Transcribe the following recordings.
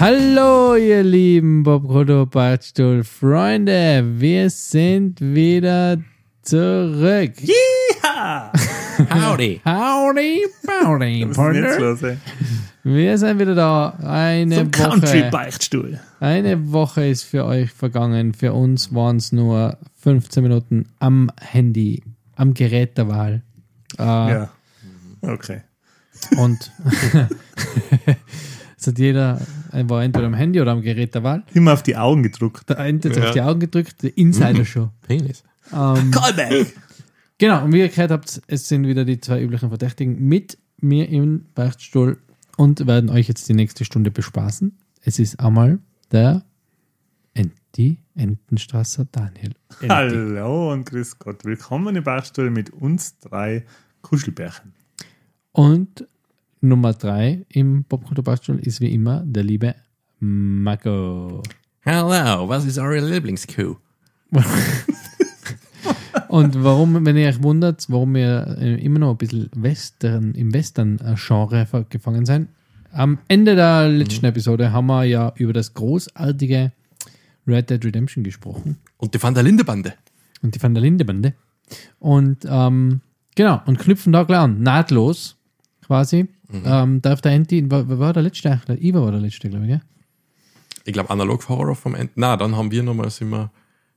Hallo, ihr lieben Bobrodo Bartstuhl Freunde, wir sind wieder zurück. Ja! Howdy. Howdy, howdy, Was ist denn jetzt Partner. los, ey? Wir sind wieder da. Eine Zum Woche, Country-Beichtstuhl. eine Woche ist für euch vergangen. Für uns waren es nur 15 Minuten am Handy, am Gerät der Wahl. Äh, Ja. Okay. Und es hat jeder, er war entweder am Handy oder am Gerät der Wahl. Immer auf die Augen gedruckt. Der eine hat Ja. auf die Augen gedrückt, der Insider-Show. Penis. Ähm, Callback! genau, und wie ihr gehört habt, es sind wieder die zwei üblichen Verdächtigen mit mir im Beichtstuhl und werden euch jetzt die nächste Stunde bespaßen. Es ist einmal der Enti, Entenstrasser Daniel. Enti. Hallo und grüß Gott. Willkommen im Beichtstuhl mit uns drei Kuschelbärchen. Und Nummer drei im Popkultur Beichtstuhl ist wie immer der liebe Marco. Hello, was ist eure Lieblingskuh? Und warum, wenn ihr euch wundert, warum wir äh, immer noch ein bisschen Western, im Western-Genre gefangen sind, am Ende der letzten Episode haben wir ja über das großartige Red Dead Redemption gesprochen Und die Van der Linde Bande. und die Van der Linde Bande. Und ähm, genau, und knüpfen da gleich an, nahtlos quasi. Ähm, darf der Enti, war, war der letzte? Der Iva war der letzte, glaube ich, ja? Ich glaube, Analog Horror vom Ende. Na, dann haben wir nochmal sind wir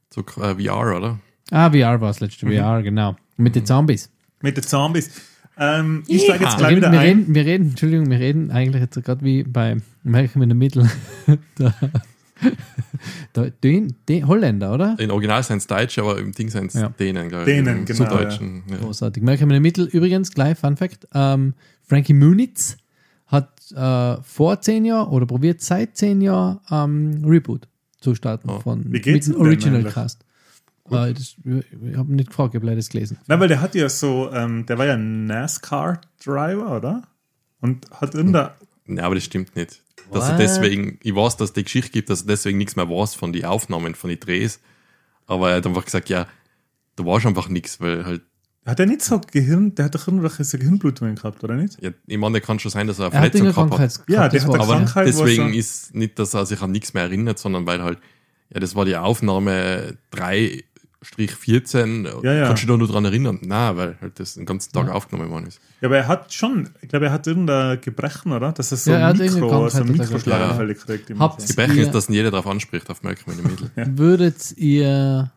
zu äh, VR, oder? Ah, VR war das letzte, VR, genau. Mit den Zombies. Mit den Zombies. Ähm, ich steige jetzt Ja. gleich wir, wieder wir, ein. reden, wir reden, Entschuldigung, wir reden eigentlich jetzt gerade wie bei Malcolm in the Middle. der, der, den, den Holländer, oder? In Original sind es Deutsche, aber im Ding sind es Ja. Dänen, glaube Dänen, Im genau, Süddeutschen. Ja. Großartig. Malcolm in the Middle, übrigens, gleich Fun Fact: ähm, Frankie Muniz hat äh, vor zehn Jahren oder probiert seit zehn Jahren ähm, Reboot zu starten Oh. von Wie geht's mit dem Original? Cast. Äh, das, ich habe nicht gefragt, ich habe leider das gelesen. Nein, weil der hat ja so, ähm, der war ja NASCAR-Driver, oder? Und hat irgendein, Ja, aber das stimmt nicht. Dass er deswegen, ich weiß, dass es die Geschichte gibt, dass er deswegen nichts mehr weiß von den Aufnahmen, von den Drehs. Aber er hat einfach gesagt, ja, da war einfach nichts, weil halt, hat er nicht so Gehirn, der hat doch irgendwelche so Gehirnblutungen gehabt, oder nicht? ja, ich meine, kann schon sein, dass er eine Er hat Verletzung eine gehabt hat. Ja, der hat eine Aber Krankheit, deswegen er- ist nicht, dass er sich an nichts mehr erinnert, sondern weil halt, ja, das war die Aufnahme 3-14. Ja, ja. Kannst du dich da nur dran erinnern? Nein, weil halt das den ganzen Tag aufgenommen worden ist. Ja, aber er hat schon, ich glaube, er hat irgendein Gebrechen, oder? Dass er so Ja, er hat irgendeine Mikro, so Krankheit, hat er Mikroschlaganfälle kriegt. Ihr- ist, dass ihn jeder darauf anspricht, auf Malcolm in the Middle. Würdet ihr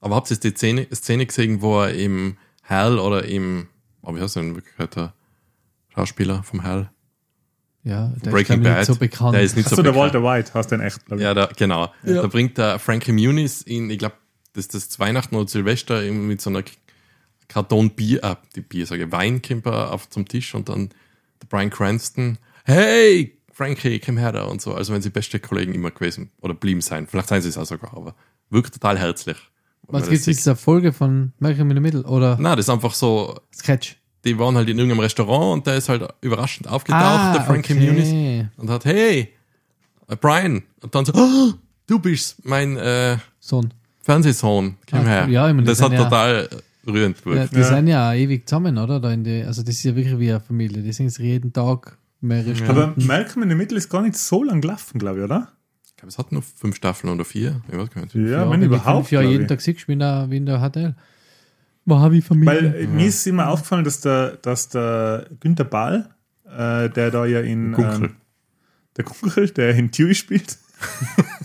Aber habt ihr die Szene, Szene gesehen, wo er im Hal oder im, oh, wie heißt er denn in Wirklichkeit, der Schauspieler vom Hal? Ja, der Breaking ist Bad. nicht so bekannt. Der ist nicht Achso, so der bekannt. Walter White hast den echt, glaube ich. Ja, da, genau. Ja. Da bringt der Frankie Muniz in, ich glaube, das ist das Weihnachten oder Silvester eben mit so einer Karton Bier, äh, die Bier, sage Weinkimper auf zum Tisch und dann der Brian Cranston, hey, Frankie, komm her da und so. Also wenn sie beste Kollegen immer gewesen oder blieben sein. Vielleicht seien sie es auch sogar, aber wirkt total herzlich. Was gibt es sieht. dieser Folge von Malcolm in the Middle oder Nein, das ist einfach so, Sketch? die waren halt in irgendeinem Restaurant und der ist halt überraschend aufgetaucht, Ah, der Frankie okay. Muniz, und hat, hey, äh, Brian. Und dann so, oh, du bist mein äh, Sohn. Fernsehsohn, komm Ah, her. ja, ich meine, das hat ja- total rührend Ja, gewirkt. die Ja. sind ja auch ewig zusammen, oder? Da in die, also das ist ja wirklich wie eine Familie. Die sind sie jeden Tag mehrere Stunden. Aber Malcolm in the Middle ist gar nicht so lang gelaufen, glaube ich, oder? Ich glaube, es hat nur fünf Staffeln oder vier. Ich weiß gar nicht. Ja, wenn du überhaupt. glaub jeden. Tag siehst, wie in der, wie in der HTL. War wie Familie. Weil äh, mir ist immer aufgefallen, dass der, dass der Günther Ball, äh, der da ja in. Gunkel. Ähm, der Kunkel, der in Dewey spielt.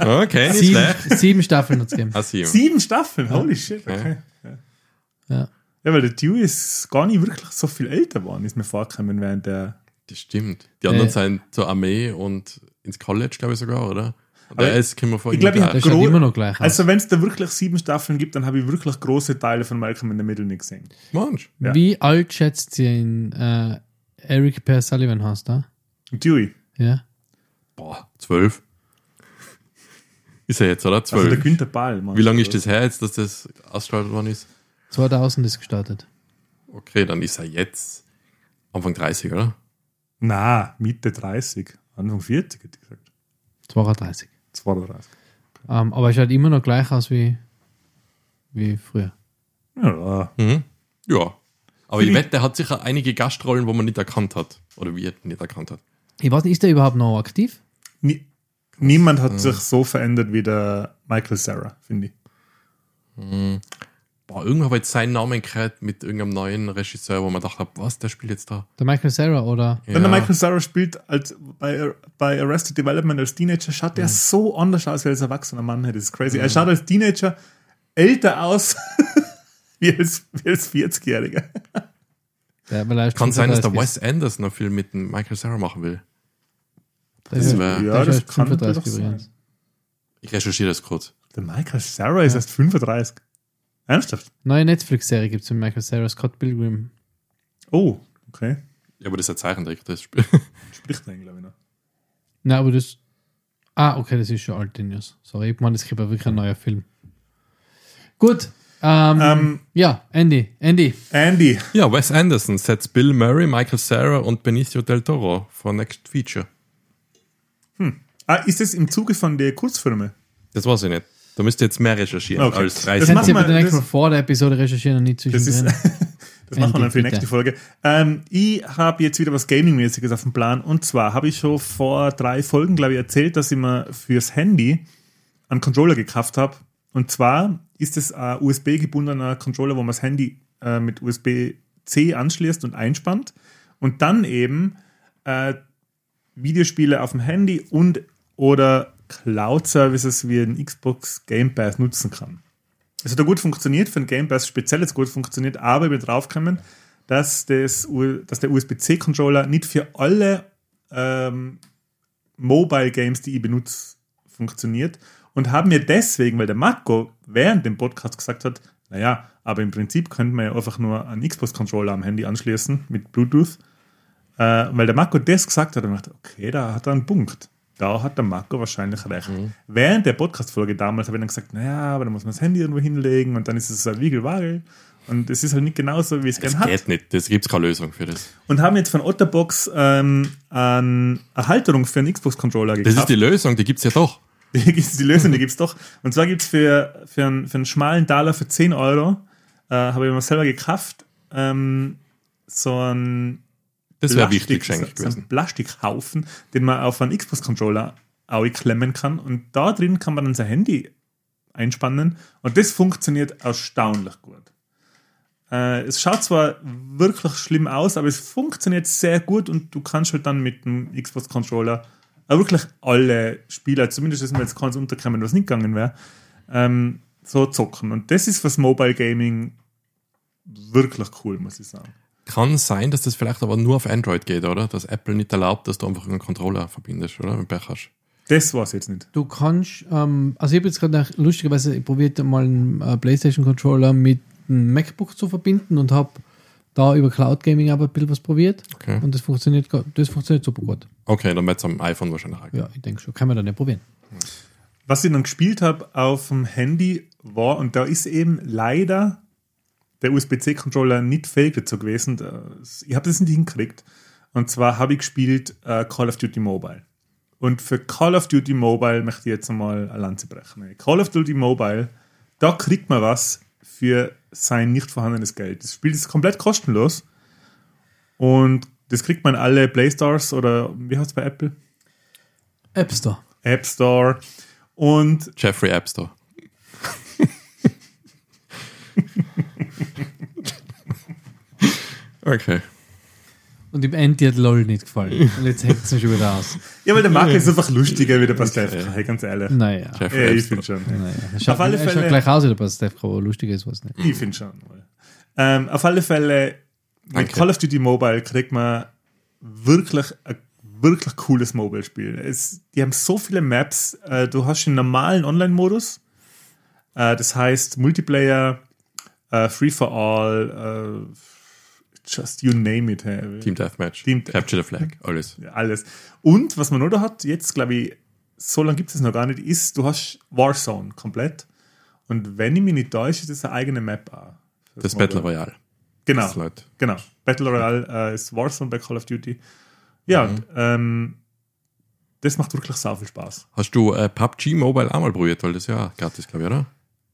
Okay, nicht sieben, schlecht. sieben Staffeln hat es gegeben. Ah, sieben. Sieben Staffeln, holy shit. Okay. Ja. Ja. ja, weil der Dewey ist gar nicht wirklich so viel älter geworden, ist mir vorgekommen, während der. Das stimmt. Die anderen Äh. sind zur Armee und ins College, glaube ich sogar, oder? Aber Der ist, können wir vor ich glaub, ich Gro- immer noch gleich. Also, wenn es da wirklich sieben Staffeln gibt, dann habe ich wirklich große Teile von Malcolm in the Middle nicht gesehen. Mensch. ja. Wie alt schätzt ihr ihn äh, Eric Per Sullivan hast da? Dewey. Ja. Boah, zwölf. Ist er jetzt, oder? Also der. Günther Ball. Wie lange ist das her jetzt, dass das ausgestrahlt worden ist? 2000 ist gestartet. Okay, dann ist er jetzt Anfang 30, oder? Na, Mitte 30. Anfang 40, hätte ich gesagt. 32. 32. Ähm, aber es schaut immer noch gleich aus wie, wie früher. Ja, Mhm. Ja. Aber ich wette, der hat sicher einige Gastrollen, wo man nicht erkannt hat. Oder wir nicht erkannt hat. Ich weiß nicht, ist der überhaupt noch aktiv? nie, niemand hat sich so verändert wie der Michael Sarah, finde ich. Boah, irgendwann habe ich jetzt seinen Namen gehört mit irgendeinem neuen Regisseur, wo man dachte, was, der spielt jetzt da. Der Michael Sarah oder? Wenn der Michael Sarah spielt als bei, bei Arrested Development als Teenager, schaut der so anders aus wie als erwachsener Mann. Das ist crazy. Er schaut als Teenager älter aus wie als, wie als 40-Jähriger. Der, weil er ist Kann sein, dass der 35 Wes Anderson noch viel mit dem Michael Sarah machen will. Das ist- wär- Ja, das kann 35 natürlich übrigens. sein. Ich recherchiere das kurz. Der Michael Sarah ist erst 35. Ernsthaft? Neue Netflix-Serie gibt es mit Michael Sarah, Scott Pilgrim. Oh, okay. Ja, aber das ist ein Zeichentrick, das Spiel. Spricht er, glaube ich, noch. Na, aber das. Ah, okay, das ist schon alte News. Sorry, ich meine, es gibt ja wirklich ein neuer Film. Gut. Ähm, Ähm, ja, Andy. Andy. Andy. Ja, Wes Anderson setzt Bill Murray, Michael Sarah und Benicio del Toro vor Next Feature. Ah, ist das im Zuge von der Kurzfilme? Das weiß ich nicht. Da müsst ihr jetzt mehr recherchieren Okay. als Das 30 machen Kannst du wir- das- vor der Episode recherchieren und nicht Das ist, zwischendrin? das machen wir dann für die nächste. Folge. Ähm, ich habe jetzt wieder was Gaming-mäßiges auf dem Plan. Und zwar habe ich schon vor drei Folgen, glaube ich, erzählt, dass ich mir fürs Handy einen Controller gekauft habe. Und zwar ist es ein USB-gebundener Controller, wo man das Handy äh, mit USB-C anschließt und einspannt. Und dann eben äh, Videospiele auf dem Handy und oder Cloud-Services wie ein Xbox Game Pass nutzen kann. Es hat ja gut funktioniert, für den Game Pass speziell jetzt gut funktioniert, aber ich bin draufgekommen, dass, das, dass der USB-C-Controller nicht für alle ähm, Mobile Games, die ich benutze, funktioniert. Und haben mir deswegen, weil der Marco während dem Podcast gesagt hat, naja, aber im Prinzip könnte man ja einfach nur einen Xbox-Controller am Handy anschließen mit Bluetooth. Äh, weil der Marco das gesagt hat, habe ich gedacht, okay, da hat er einen Punkt. Da hat der Marco wahrscheinlich recht. Während der Podcast-Folge damals habe ich dann gesagt, naja, aber da muss man das Handy irgendwo hinlegen und dann ist es so ein Wiegelwagel. Und es ist halt nicht genauso, wie es Das gern hat. geht nicht. Das gibt es keine Lösung für das. Und haben jetzt von Otterbox ähm, eine Halterung für einen Xbox-Controller Das gekauft. ist die Lösung, die gibt es ja doch. Die Lösung, die gibt es doch. Und zwar gibt es für, für, einen, für einen schmalen Dollar für 10 Euro, äh, habe ich mir selber gekauft, ähm, so ein Das wäre wichtig geschenkt so, so gewesen. ein Plastikhaufen, den man auf einen Xbox-Controller auch klemmen kann. Und da drin kann man dann sein Handy einspannen. Und das funktioniert erstaunlich gut. Äh, es schaut zwar wirklich schlimm aus, aber es funktioniert sehr gut und du kannst halt dann mit dem Xbox-Controller auch wirklich alle Spieler, zumindest ist mir jetzt keins unterkommen, was nicht gegangen wäre, ähm, so zocken. Und das ist fürs Mobile Gaming wirklich cool, muss ich sagen. Kann sein, dass das vielleicht aber nur auf Android geht, oder? Dass Apple nicht erlaubt, dass du einfach einen Controller verbindest, oder? Mit Pech hast. Das war es jetzt nicht. Du kannst, ähm, also ich habe jetzt gerade lustigerweise probiert, mal einen äh, PlayStation-Controller mit einem MacBook zu verbinden und habe da über Cloud Gaming aber ein bisschen was probiert. Okay. Und das funktioniert, das funktioniert super gut. Okay, dann wird es am iPhone wahrscheinlich auch. Ja, ich denke schon. Kann man dann nicht probieren. Was ich dann gespielt habe auf dem Handy war, und da ist eben leider der USB-C-Controller nicht fähig dazu gewesen. Das- Ich habe das nicht hingekriegt. Und zwar habe ich gespielt äh, Call of Duty Mobile. Und für Call of Duty Mobile möchte ich jetzt einmal eine Lanze brechen. Call of Duty Mobile, da kriegt man was für sein nicht vorhandenes Geld. Das Spiel ist komplett kostenlos. Und das kriegt man alle Play Stores oder wie heißt es bei Apple? App Store. App Store. Und Jeffrey App Store. Okay. Und im Andy hat LOL nicht gefallen. Und jetzt hängt es mir schon wieder aus. Ja, weil der Marke ist einfach lustiger wie der Pastef, hey, ganz ehrlich. Naja. Ja, ich finde schon. naja. Er schaut, Auf alle er schaut Fälle- gleich aus wie der Pastef, aber lustiger ist was nicht. Ich finde schon. Ähm, auf alle Fälle, mit Danke. Call of Duty Mobile kriegt man wirklich ein wirklich cooles Mobile-Spiel. Es- Die haben so viele Maps. Äh, du hast den normalen Online-Modus. Äh, das heißt Multiplayer, äh, Free for All, äh, just you name it. Hey. Team Deathmatch. Team- Capture the Flag. Alles. Ja, alles. Und was man noch da hat, jetzt glaube ich, so lange gibt es noch gar nicht, ist, du hast Warzone komplett. Und wenn ich mich nicht täusche, ist das eine eigene Map auch. Das Battle Royale. Genau, Das Leute. genau. Battle Royale äh, ist Warzone bei Call of Duty. Ja, und ähm, das macht wirklich sau viel Spaß. Hast du äh, PUBG Mobile auch mal probiert? Weil das ja gratis, glaube ich, oder?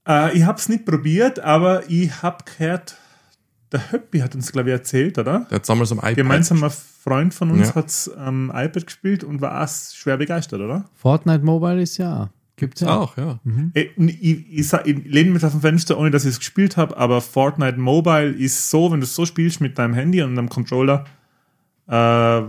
Äh, ich habe es nicht probiert, aber ich habe gehört, der Höppi hat uns, glaube ich, erzählt, oder? Der hat damals am iPad. Gemeinsamer Freund von uns Ja. hat es am iPad gespielt und war auch schwer begeistert, oder? Fortnite Mobile ist ja. Gibt's ja. Auch, ja. Ey, und Ich, ich, sa- ich lehne mich auf dem Fenster, ohne dass ich es gespielt habe, aber Fortnite Mobile ist so, wenn du es so spielst mit deinem Handy und deinem Controller, äh,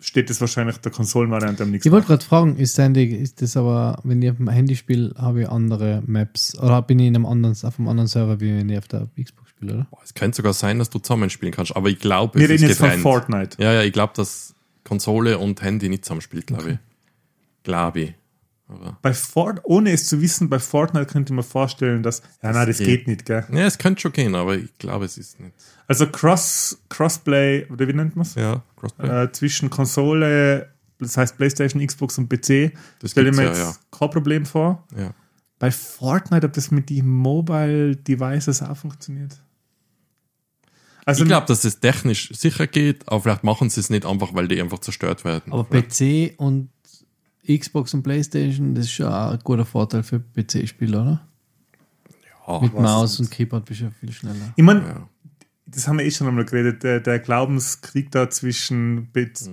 steht das wahrscheinlich der Konsolenvariante am nächsten Ich wollte gerade fragen, ist, Sandy, ist das aber, wenn ich auf dem Handy spiele, habe ich andere Maps oder bin ich in einem anderen, auf einem anderen Server, wie wenn ich auf der Xbox spiele, oder? Boah, Es könnte sogar sein, dass du zusammenspielen kannst, aber ich glaube, Wir es reden ist jetzt von. Fortnite. Ja, ja, ich glaube, dass Konsole und Handy nicht zusammenspielt, glaube ich. Glaube ich. Aber, Bei Fort, ohne es zu wissen, bei Fortnite könnte man vorstellen, dass, ja, nein, das geht. geht nicht, gell? ja, es könnte schon gehen, aber ich glaube, es ist nicht. Also Cross, Crossplay, oder wie nennt man es? Ja, Crossplay. Äh, zwischen Konsole, das heißt PlayStation, Xbox und PC, Das stelle ich mir ja, jetzt kein Problem vor. ja. Bei Fortnite, ob das mit den Mobile Devices auch funktioniert. Also ich glaube, dass es technisch sicher geht, aber vielleicht machen sie es nicht einfach, weil die einfach zerstört werden. Aber PC und Xbox und Playstation, das ist schon auch ein guter Vorteil für PC-Spieler, oder? ja, Mit Maus und Keyboard bist du ja viel schneller. ich meine, ja. das haben wir eh schon einmal geredet, der, der Glaubenskrieg da zwischen, Mhm.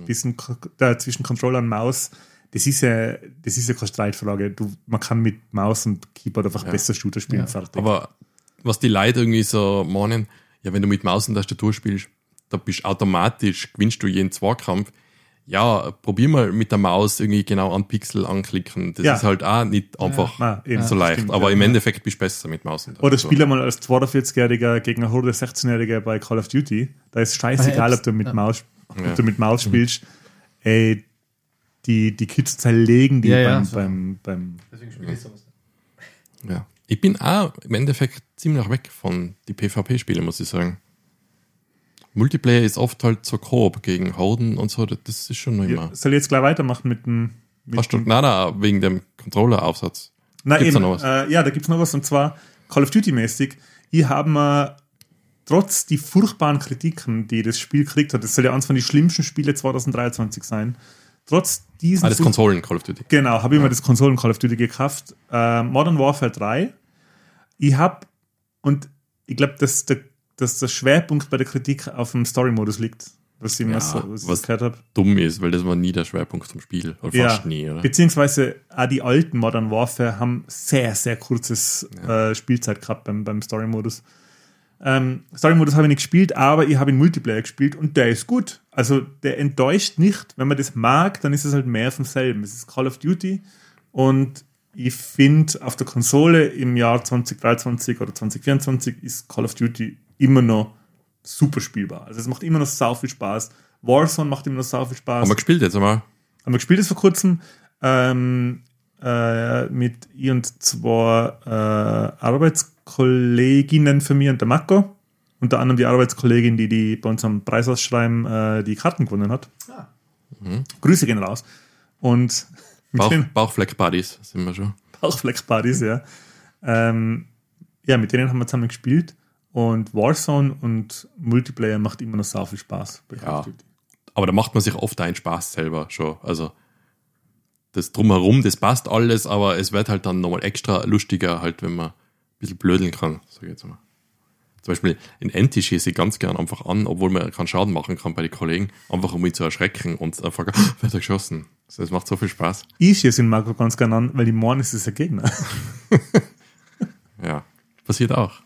bisschen, äh, zwischen Controller und Maus, das ist ja, das ist ja keine Streitfrage. Du, man kann mit Maus und Keyboard einfach besser Shooter spielen, Ja. fertig. Aber was die Leute irgendwie so meinen, ja, wenn du mit Maus und Tastatur spielst, da bist automatisch, gewinnst du jeden Zweikampf. Ja, probier mal mit der Maus irgendwie genau an Pixel anklicken. Das Ja. ist halt auch nicht einfach Ah, eben, so leicht. stimmt, aber ja. im Endeffekt bist du besser mit Maus. Oder spiel einmal als 42-Jähriger gegen eine Horde 16-Jähriger bei Call of Duty. Da ist scheißegal, Bei ob du mit Maus, ob Ja. du mit Maus spielst. Ey, die, die Kids zerlegen die Ja, ja, beim, so. beim, beim Deswegen spiele ich sowas. Ja. Ich bin auch im Endeffekt ziemlich weg von die PvP-Spiele, muss ich sagen. Multiplayer ist oft halt so Koop gegen Horden und so, das ist schon noch immer. ja, Soll ich jetzt gleich weitermachen mit dem. Mit Hast du, nein, nein, wegen dem Controller-Aufsatz. Na gibt's eben, da noch was? Äh, ja, da gibt es noch was und zwar Call of Duty-mäßig. Ich habe mir trotz die furchtbaren Kritiken, die das Spiel gekriegt hat, das soll ja eines von den schlimmsten Spiele 2023 sein, trotz diesen Ah, das furch- Konsolen Call of Duty. Genau, habe ich mir das Konsolen Call of Duty gekauft. Äh, Modern Warfare 3. Ich habe, und ich glaube, dass der, dass der Schwerpunkt bei der Kritik auf dem Story-Modus liegt, was ich, Ja, so, was was- gehört habe. Dumm ist, weil das war nie der Schwerpunkt vom Spiel. Oder Ja, fast nie, oder? beziehungsweise auch die alten Modern Warfare haben sehr, sehr kurzes äh, Spielzeit gehabt beim, beim Story-Modus. Ähm, Story-Modus habe ich nicht gespielt, aber ich habe ihn Multiplayer gespielt und der ist gut. Also der enttäuscht nicht. Wenn man das mag, dann ist es halt mehr vom selben. Es ist Call of Duty und ich finde, auf der Konsole im Jahr 2023 oder 2024 ist Call of Duty immer noch super spielbar. Also es macht immer noch sau viel Spaß. Warzone macht immer noch sau viel Spaß. Haben wir gespielt jetzt einmal? Haben wir gespielt das vor kurzem ähm, äh, mit ich und zwei äh, Arbeitskolleginnen von mir und der Marco. Unter anderem die Arbeitskollegin, die, die bei uns am Preisausschreiben äh, die Karten gewonnen hat. Grüße gehen raus. Und Bauch, den Bauchfleck-Buddies sind wir schon. Bauchflex-Partys, ja. Ähm, ja, mit denen haben wir zusammen gespielt. Und Warzone und Multiplayer macht immer noch sau viel Spaß. Ja. Aber da macht man sich oft einen Spaß selber schon. Also das drumherum, das passt alles, aber es wird halt dann nochmal extra lustiger, halt, wenn man ein bisschen blödeln kann, sag ich jetzt mal. Zum Beispiel in Enti schieße ich ganz gern einfach an, obwohl man keinen Schaden machen kann bei den Kollegen, einfach um mich zu erschrecken und einfach, wird er geschossen. Das macht so viel Spaß. Ich schieße den Marco ganz gerne an, weil die Morgen ist es ein Gegner. Ja, passiert auch.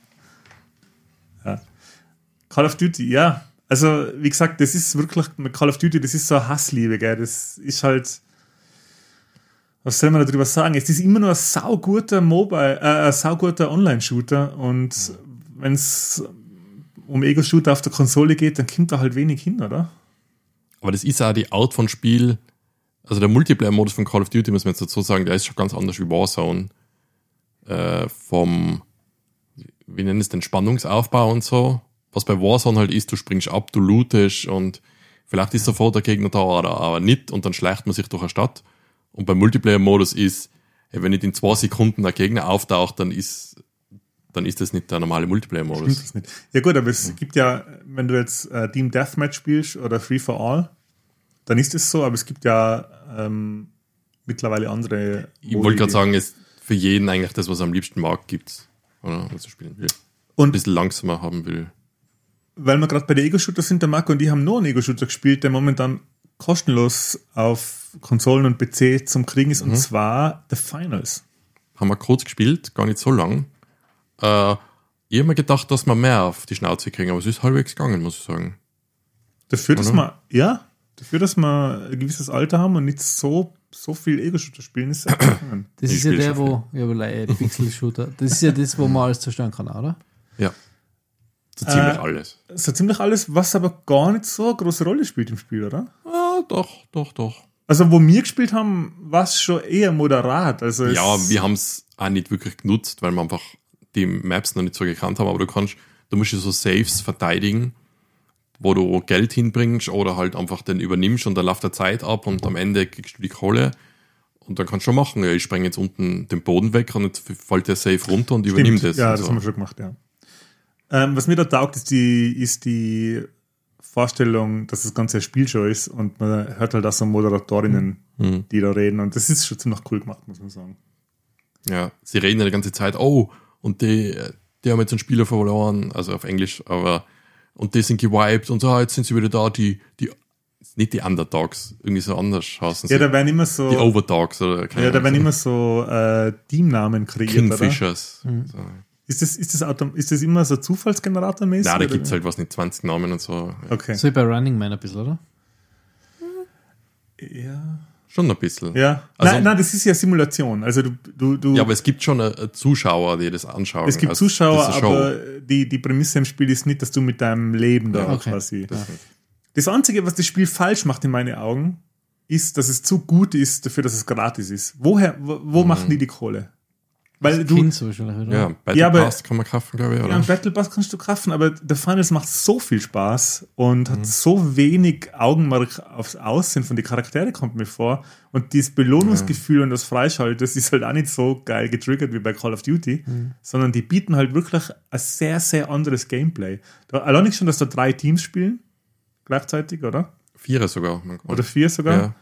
Call of Duty, ja. Also, wie gesagt, das ist wirklich mit Call of Duty, das ist so eine Hassliebe, gell. Das ist halt. Was soll man darüber sagen? Es ist immer nur ein sauguter Mobile, äh, ein sauguter Online-Shooter und wenn es um Ego-Shooter auf der Konsole geht, dann kommt da halt wenig hin, oder? Aber das ist auch die Art von Spiel, also der Multiplayer-Modus von Call of Duty, muss man jetzt dazu sagen, der ist schon ganz anders wie Warzone. Äh, vom, wie nennen es den, Spannungsaufbau und so. Was bei Warzone halt ist, du springst ab, du lootest und vielleicht ist sofort der Gegner da oder aber nicht und dann schleicht man sich durch eine Stadt. Und beim Multiplayer-Modus ist, wenn nicht in zwei Sekunden der Gegner auftaucht, dann ist, dann ist das nicht der normale Stimmt Multiplayer-Modus. das nicht? Ja gut, aber es gibt ja, wenn du jetzt äh, Team Deathmatch spielst oder Free for All, dann ist es so, aber es gibt ja ähm, mittlerweile andere. Ich wollte gerade sagen, es für jeden eigentlich das, was er am liebsten mag, gibt's. Oder was er spielen will. Ein Und bisschen langsamer haben will. Weil wir gerade bei den Ego-Shooter sind, der Marco und die haben noch einen Ego-Shooter gespielt, der momentan kostenlos auf Konsolen und PC zum Kriegen ist, und zwar The Finals. Haben wir kurz gespielt, gar nicht so lang. Äh, ich habe mir gedacht, dass wir mehr auf die Schnauze kriegen, aber es ist halbwegs gegangen, muss ich sagen. Dafür, dass wir, ja, dafür, dass wir ein gewisses Alter haben und nicht so, so viel Ego-Shooter spielen, ist es gegangen. Das Ich ist ja der, schon wo, ja, Pixel-Shooter, das ist ja das, wo man alles zerstören kann, oder? Ja. So ziemlich Äh, alles. So ziemlich alles, was aber gar nicht so eine große Rolle spielt im Spiel, oder? Ah, doch, doch, doch. Also, wo wir gespielt haben, war es schon eher moderat. Also es- Ja, wir haben es auch nicht wirklich genutzt, weil wir einfach die Maps noch nicht so gekannt haben, aber du kannst, du musst ja so Saves verteidigen, wo du Geld hinbringst oder halt einfach den übernimmst und dann läuft der Zeit ab und am Ende kriegst du die Kohle und dann kannst du schon machen, ja, ich spreng jetzt unten den Boden weg und jetzt fällt der Safe runter und Stimmt, das. Ja, und das so. haben wir schon gemacht, ja. Ähm, was mir da taugt, ist die, ist die Vorstellung, dass das Ganze ein Spielshow ist und man hört halt auch so Moderatorinnen, Mhm. die da reden und das ist schon ziemlich cool gemacht, muss man sagen. Ja, sie reden ja die ganze Zeit, oh, und die, die haben jetzt einen Spieler verloren, also auf Englisch, aber und die sind gewiped und so, ah, jetzt sind sie wieder da, die, die, nicht die Underdogs, irgendwie so anders heißen sie. Ja, da werden immer so, die Overdogs oder keine ja, da werden immer so äh, Teamnamen kreiert, oder? Kingfishers. Mhm. So. Ist das, ist, das Autom ist das immer so Zufallsgeneratormäßig? Na, da oder? gibt's halt was nicht, 20 Namen und so. Ja. Okay. So wie bei Running Man ein bisschen, oder? Ja. Schon ein bisschen. ja. Also- nein, nein, das ist ja Simulation. Also du, du, du Ja, aber es gibt schon äh, Zuschauer, die das anschauen. es gibt Also, Zuschauer, aber die, die Prämisse im Spiel ist nicht, dass du mit deinem Leben da Okay. quasi. Das- Das Einzige, was das Spiel falsch macht in meinen Augen, ist, dass es zu gut ist dafür, dass es gratis ist. Woher, wo, wo machen die die Kohle? Weil du, oder? Ja, Battle Ja, aber- Pass kann man kaufen, glaube ich, ja, oder? einen Battle Pass kannst du kaufen, aber der Finals macht so viel Spaß und Mhm. hat so wenig Augenmerk aufs Aussehen von den Charaktere, kommt mir vor. Und dieses Belohnungsgefühl und das Freischalten, das ist halt auch nicht so geil getriggert wie bei Call of Duty, Mhm. sondern die bieten halt wirklich ein sehr, sehr anderes Gameplay. Da, allein nicht schon, dass da drei Teams spielen, gleichzeitig, oder? Vierer sogar. Oder vier sogar. Ja.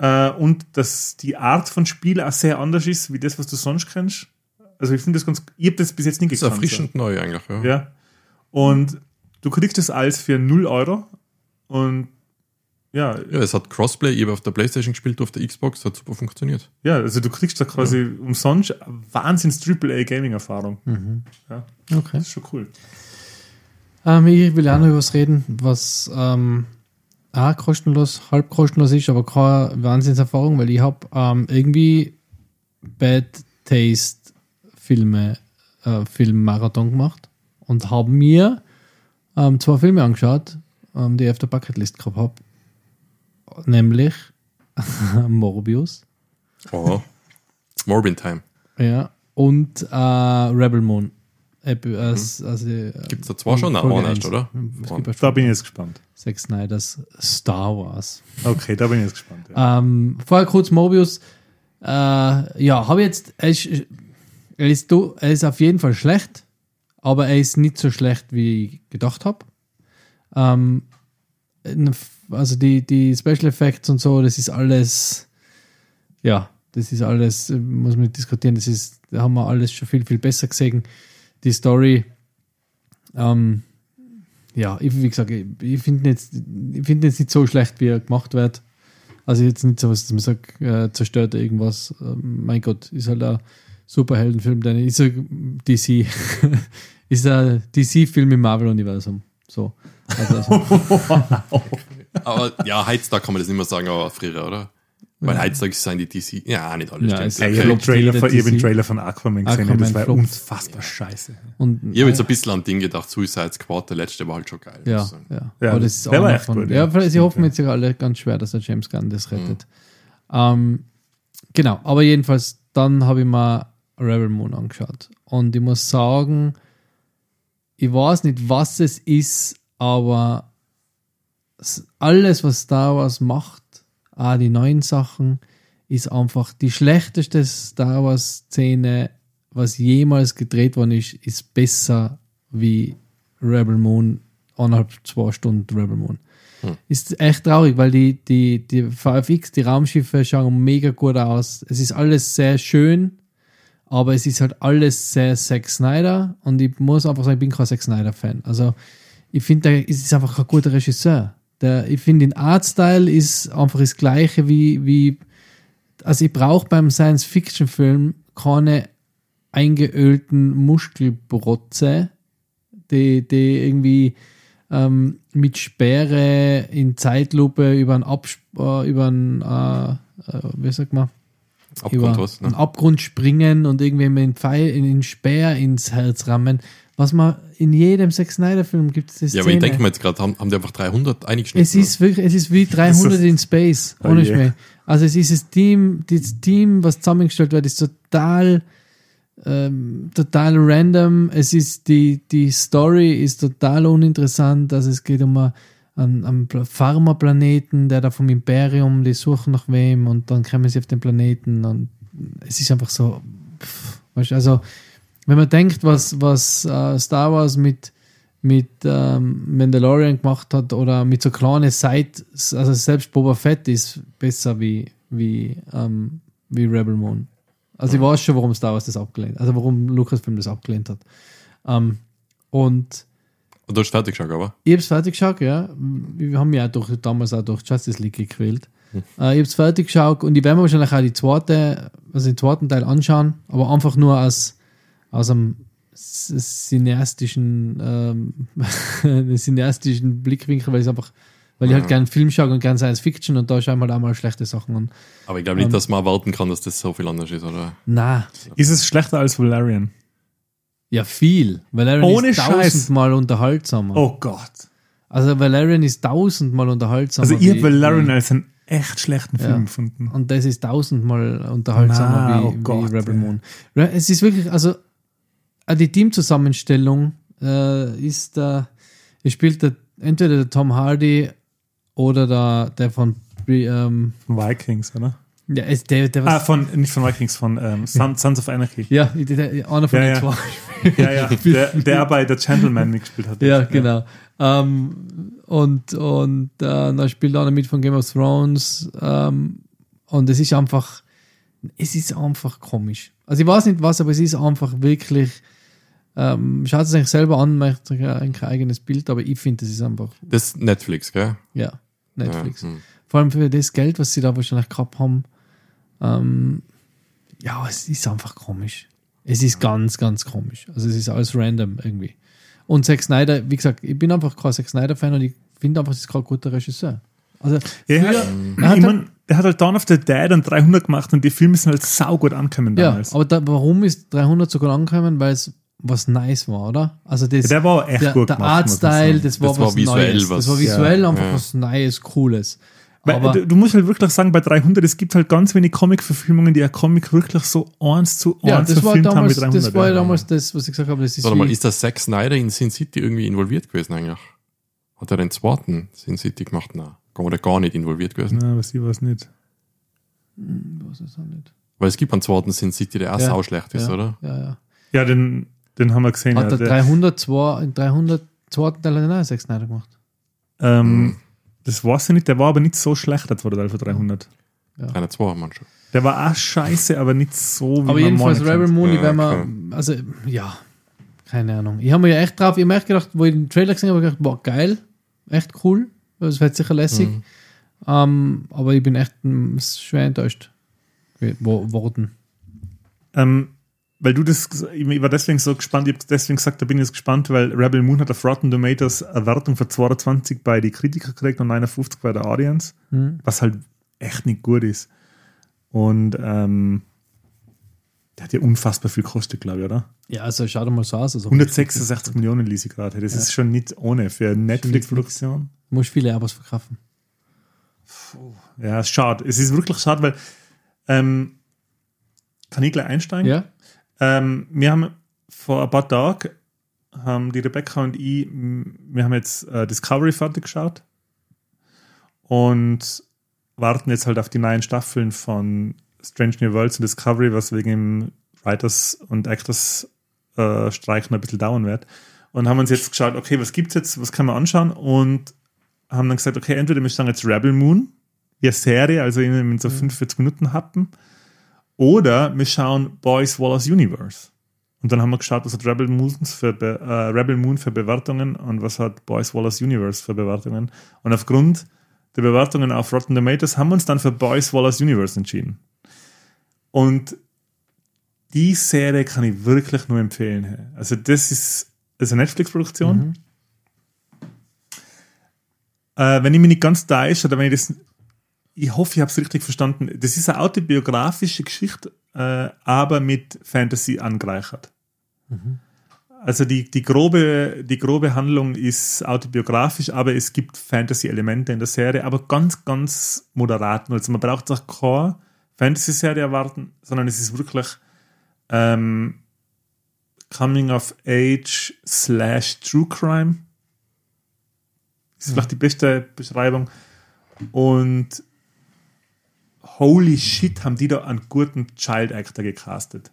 Äh, und dass die Art von Spiel auch sehr anders ist, wie das, was du sonst kennst. Also ich finde das ganz, ich habe das bis jetzt nicht ist gekannt. erfrischend neu eigentlich, ja. Ja. Und du kriegst das alles für 0 Euro. Und ja, Ja, es hat Crossplay, ich habe auf der Playstation gespielt, auf der Xbox, hat super funktioniert. ja, also du kriegst da quasi umsonst Wahnsinns AAA Gaming Erfahrung. Ja, Okay. das ist schon cool. Ähm, ich will auch noch über was reden, was ähm, auch kostenlos, halb kostenlos ist, aber keine Wahnsinnserfahrung, weil ich habe ähm, irgendwie Bad Taste Filme, äh, Filmmarathon gemacht und habe mir ähm, zwei Filme angeschaut, ähm, die ich auf der Bucketlist gehabt habe. Nämlich Morbius Oh. Morbin Time. ja, und äh, Rebel Moon. Epi- äh, Also, Gibt's da zwei schon? Folge eins. oder? Es gibt Da schon bin ich jetzt gespannt. Zack Snyders Star Wars. Okay, da bin ich jetzt gespannt. Ja. Ähm, vorher kurz Mobius. Äh, ja, habe jetzt. Er ist, er, ist, er ist auf jeden Fall schlecht, aber er ist nicht so schlecht, wie ich gedacht habe. Ähm, also die, die Special Effects und so, das ist alles. Ja, das ist alles, äh, muss man nicht diskutieren, das ist, da haben wir alles schon viel, viel besser gesehen. Die Story, ähm, ja, ich, wie gesagt, ich, ich finde jetzt, ich finde jetzt nicht so schlecht, wie er gemacht wird. Also jetzt nicht so was, dass man sagt, äh, zerstört er irgendwas. Ähm, mein Gott, ist halt ein Superheldenfilm, denn ist ein DC, ist ein DC-Film im Marvel-Universum. So. Also, Aber ja, heutzutage kann man das nicht mehr sagen, aber früher, oder? Weil heutzutage sind die DC, ja, nicht alle Ja, ich habe Trailer jeder von- ich hab den. Trailer von Aquaman gesehen, Aquaman das war floppt. unfassbar scheiße. und, Ich habe jetzt ein bisschen an Ding gedacht, Suicide Squad, der letzte war halt schon geil. Ja, ja. Ja, Aber das ist auch echt von, gut, ja. ja. vielleicht- sie hoffen ja. jetzt ja alle ganz schwer, dass der James Gunn das rettet. Ähm, genau, aber jedenfalls, dann habe ich mir Rebel Moon angeschaut. Und ich muss sagen, ich weiß nicht, was es ist, aber alles, was Star Wars macht, auch die neuen Sachen, ist einfach die schlechteste Star Wars-Szene, was jemals gedreht worden ist, ist besser wie Rebel Moon, anderthalb, zwei Stunden Rebel Moon. ist echt traurig, weil die, die, die VFX, die Raumschiffe schauen mega gut aus. Es ist alles sehr schön, aber es ist halt alles sehr Zack Snyder und ich muss einfach sagen, ich bin kein Zack Snyder-Fan. Also ich finde, er ist einfach ein guter Regisseur. Der, ich finde, den Artstyle ist einfach das gleiche wie, wie also ich brauche beim Science-Fiction-Film keine eingeölten Muskelbrotze, die, die irgendwie ähm, mit Sperre in Zeitlupe über einen, Absp äh, über einen äh, äh, wie sagt man, über Abgrund was, einen ne? Abgrund springen und irgendwie mit einem Pfeil in den Speer ins Herz rammen. Was man in jedem Zack Snyder-Film gibt es das Ja, aber ich denke mir jetzt gerade, haben, haben die einfach 300 eingeschnitten? es ist wirklich, es ist wie 300 ist- in Space, Oh ohne je. Schmäh. Also es ist das Team, das Team, was zusammengestellt wird, ist total, ähm, total random. Es ist die, die Story ist total uninteressant. Also es geht um einen, einen, einen Pla- Pharmaplaneten, der da vom Imperium, die suchen nach wem und dann kommen sie auf den Planeten und es ist einfach so, pff, weißt, du, also wenn man denkt, was, was äh, Star Wars mit mit ähm, Mandalorian gemacht hat oder mit so kleinen Side, also selbst Boba Fett ist besser wie, wie, ähm, wie Rebel Moon. Also ich weiß schon, warum Star Wars das abgelehnt also warum Lucasfilm das abgelehnt hat. Ähm, und Und du hast fertig geschaut, aber? ich habe es fertig geschaut, ja. Wir haben ja durch, damals auch durch Justice League gequält. Äh, ich habe es fertig geschaut und ich werde mir wahrscheinlich auch die zweite, also den zweiten Teil anschauen, aber einfach nur aus, aus einem cineastischen, ähm, cineastischen Blickwinkel, weil ich einfach, weil ich halt Ja. gern Film schaue und gern Science Fiction und da schauen wir halt auch mal schlechte Sachen an. Aber ich glaube nicht, Ähm. dass man erwarten kann, dass das so viel anders ist, oder? Na, Ist es schlechter als Valerian? ja viel. Valerian Ohne ist Scheiß. tausendmal unterhaltsamer. Oh Gott. Also Valerian ist tausendmal unterhaltsamer. Also ihr Valerian als einen echt schlechten Ja. Film gefunden. Und das ist tausendmal unterhaltsamer Na, wie, oh Gott, wie Rebel. Moon. Es ist wirklich, also die Teamzusammenstellung äh, ist da, es spielt der, entweder der Tom Hardy oder der, der von ähm, Vikings, oder? ja, es, der, der Ah, was, von, nicht von Vikings, von ähm, Son, Sons of Anarchy. ja, der, einer von Ja, den ja. zwei. Ja, ja, der, der bei The Gentleman mitgespielt hat. Ja, genau. Ähm, und und äh, dann spielt einer mit von Game of Thrones. Ähm, und es ist einfach, es ist einfach komisch. Also ich weiß nicht was, aber es ist einfach wirklich. Ähm, schaut es euch selber an, macht euch ein eigenes Bild, aber ich finde, das ist einfach, Das ist Netflix, gell? ja, Netflix. Ja, hm. Vor allem für das Geld, was sie da wahrscheinlich gehabt haben. Ähm, ja, es ist einfach komisch. Es ist ganz, ganz komisch. Also es ist alles random irgendwie. Und Zack Snyder, wie gesagt, ich bin einfach kein Zack Snyder-Fan und ich finde einfach, das ist kein guter Regisseur. Also Ja, früher, ja. er hat ich halt- mein, der hat halt Dawn of the Dead und 300 gemacht und die Filme sind halt saugut angekommen ja, damals. aber da, warum ist 300 sogar angekommen? Weil es was nice war, oder? Also das, der war echt der, gut der gemacht. man Artstyle, das war Das war was visuell Neues. was- das war visuell Ja, einfach ja. was Neues, Cooles. Weil, aber du, du musst halt wirklich sagen, bei 300, es gibt halt ganz wenig Comic-Verfilmungen, die ein Comic wirklich so eins zu ja, eins das war haben damals, 300. das war ja ja. damals das, was ich gesagt habe, das ist Warte mal, ist der Zack Snyder in Sin City irgendwie involviert gewesen eigentlich? Hat er den zweiten Sin City gemacht? Nein. Oder gar nicht involviert gewesen? Na, was ich weiß nicht. Ich weiß es auch nicht. Weil es gibt einen zweiten Sin City, der auch Ja. sauschlecht ist, ja, oder? Ja, ja. Ja, den, den haben wir gesehen. Hat ja, der der, 302, in 300 zweiten Teil hat er auch Zack Snyder gemacht. ähm, das weiß ich nicht, der war aber nicht so schlecht, der zweite Teil von 300. Eine, zwei haben wir schon. Der war auch scheiße, aber nicht so, wie Aber man jedenfalls Rebel. Moon, Ja, werde mir, also, ja, keine Ahnung. Ich habe mir ja echt drauf, ich habe mir echt gedacht, wo ich den Trailer gesehen habe, habe ich gedacht, boah, geil, echt cool, das wird sicher lässig. Mhm. Ähm, aber ich bin echt schwer enttäuscht worden. Ähm, weil du das, ich war deswegen so gespannt, ich habe deswegen gesagt, da bin ich jetzt gespannt, weil Rebel Moon hat auf Rotten Tomatoes eine Wertung von 22 bei die Kritiker gekriegt und 59 bei der Audience, Hm? was halt echt nicht gut ist. Und ähm, der hat ja unfassbar viel gekostet, glaube ich, oder? Ja, also schaut mal so aus. Also 166 Millionen ließ ich gerade. Das ist schon nicht ohne für Netflix-Produktion. Muss viele Abos verkaufen. Ja, ist schade. Es ist wirklich schade, weil ähm, kann ich gleich einsteigen? Ja? Ähm, wir haben vor ein paar Tagen haben die Rebecca und ich, wir haben jetzt äh, Discovery fertig geschaut und warten jetzt halt auf die neuen Staffeln von Strange New Worlds und Discovery, was wegen dem Writers und Actors äh, noch ein bisschen dauern wird. Und haben uns jetzt geschaut, okay, was gibt's jetzt, was kann man anschauen? Und haben dann gesagt, okay, entweder wir schauen jetzt Rebel Moon, eine Serie, also in, in so 45 Minuten happen, oder wir schauen Boys Wallace Universe. Und dann haben wir geschaut, was hat Rebel, Moons für Be äh, Rebel Moon für Bewertungen und was hat Boys Wallace Universe für Bewertungen. Und aufgrund der Bewertungen auf Rotten Tomatoes haben wir uns dann für Boys Wallace Universe entschieden. Und die Serie kann ich wirklich nur empfehlen. Also das ist, das ist eine Netflix-Produktion. Äh, wenn ich mich nicht ganz täusche, oder wenn ich das, ich hoffe, ich habe es richtig verstanden. Das ist eine autobiografische Geschichte, äh, aber mit Fantasy angereichert. Also die, die, grobe, die grobe Handlung ist autobiografisch, aber es gibt Fantasy-Elemente in der Serie, aber ganz, ganz moderat. Also man braucht auch keine Fantasy-Serie erwarten, sondern es ist wirklich ähm, Coming of Age slash True Crime. Das ist vielleicht die beste Beschreibung. Und holy shit, haben die da einen guten Child Actor gecastet.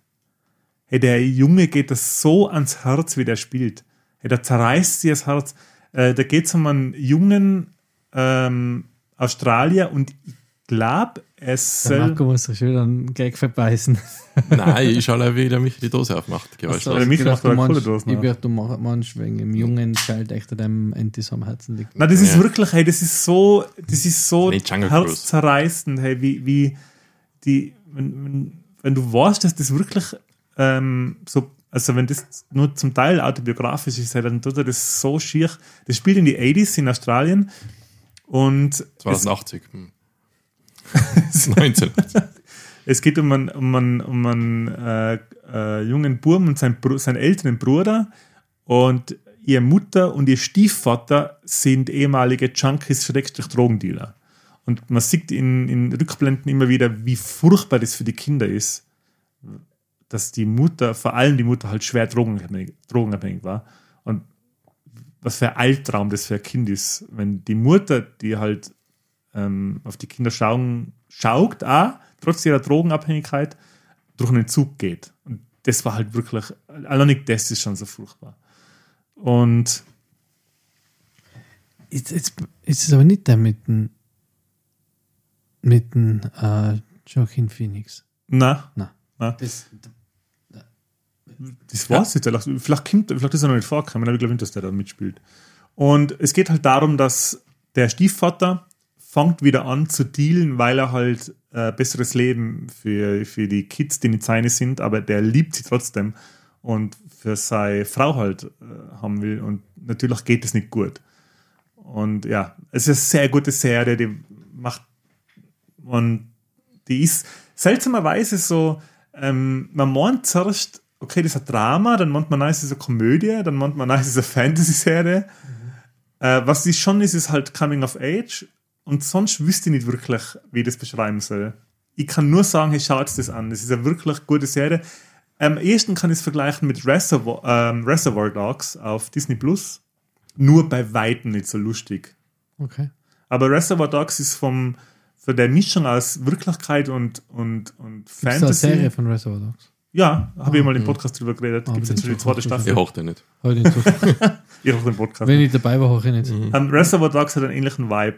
Hey, der Junge geht das so ans Herz, wie der spielt. Hey, der zerreißt sich das Herz. Äh, da geht es um einen jungen ähm, Australier und ich glaube, es soll. Marco muss sich wieder einen Gag verbeißen. Nein, ich schaue wie der mich die Dose aufmacht. So, Geräuschlos. der Michi macht du meinst- Kohledosen Ich auf. werde, meinst wegen dem jungen Child echt dem Entis am Herzen liegt. Na, das ist Ja. wirklich, hey, das ist so, das ist so Nee, herzzerreißend, hey, wie, wie die, wenn, wenn, wenn du weißt, dass das wirklich ähm, so, also wenn das nur zum Teil autobiografisch ist, hey, dann tut er das so schier. Das spielt in die 80s in Australien und 2080. Hm. 19. Es geht um einen, um einen, um einen äh, äh, jungen Burm und seinen, seinen älteren Bruder. Und ihre Mutter und ihr Stiefvater sind ehemalige Junkies, Schrägstrich Drogendealer. Und man sieht in, in Rückblenden immer wieder, wie furchtbar das für die Kinder ist, dass die Mutter, vor allem die Mutter, halt schwer drogenabhängig, drogenabhängig war. Und was für ein Albtraum das für ein Kind ist, wenn die Mutter, die halt ähm, auf die Kinder schauen, schaut, auch, trotz ihrer Drogenabhängigkeit, durch einen Zug geht. Und das war halt wirklich, allein nicht das ist schon so furchtbar. Und Jetzt, jetzt ist es aber nicht der mit dem mit dem äh, Joaquin Phoenix. na, Na. na Das, das war's jetzt. Vielleicht, vielleicht, kommt, vielleicht ist er noch nicht vorgekommen, aber ich glaube nicht, dass der da mitspielt. Und es geht halt darum, dass der Stiefvater fängt wieder an zu dealen, weil er halt äh, besseres Leben für, für die Kids, die nicht seine sind, aber der liebt sie trotzdem und für seine Frau halt äh, haben will. Und natürlich geht es nicht gut. Und ja, es ist eine sehr gute Serie, die macht und die ist seltsamerweise so, ähm, man meint zuerst, okay, das ist ein Drama, dann meint man, nein, es ist eine Komödie, dann meint man, nein, es ist eine Fantasy-Serie. Äh, was sie schon ist, ist halt Coming of Age und sonst wüsste ich nicht wirklich, wie ich das beschreiben soll. Ich kann nur sagen, hey, schaut das an, das ist eine wirklich gute Serie. Am ehesten kann ich es vergleichen mit Reservoir, ähm, Reservoir Dogs auf Disney Plus. Nur bei Weitem nicht so lustig. okay. Aber Reservoir Dogs ist vom, von der Mischung aus Wirklichkeit und, und, und es da eine Fantasy. Serie von Reservoir Dogs? Ja, habe ich mal im Podcast drüber geredet. Ah, Gibt es jetzt schon die zweite Ich Staffel. hoch den nicht. Ich. Ich auch den Podcast. Wenn ich dabei war, hoche ich nicht. Ähm, Reservoir Dogs hat einen ähnlichen Vibe,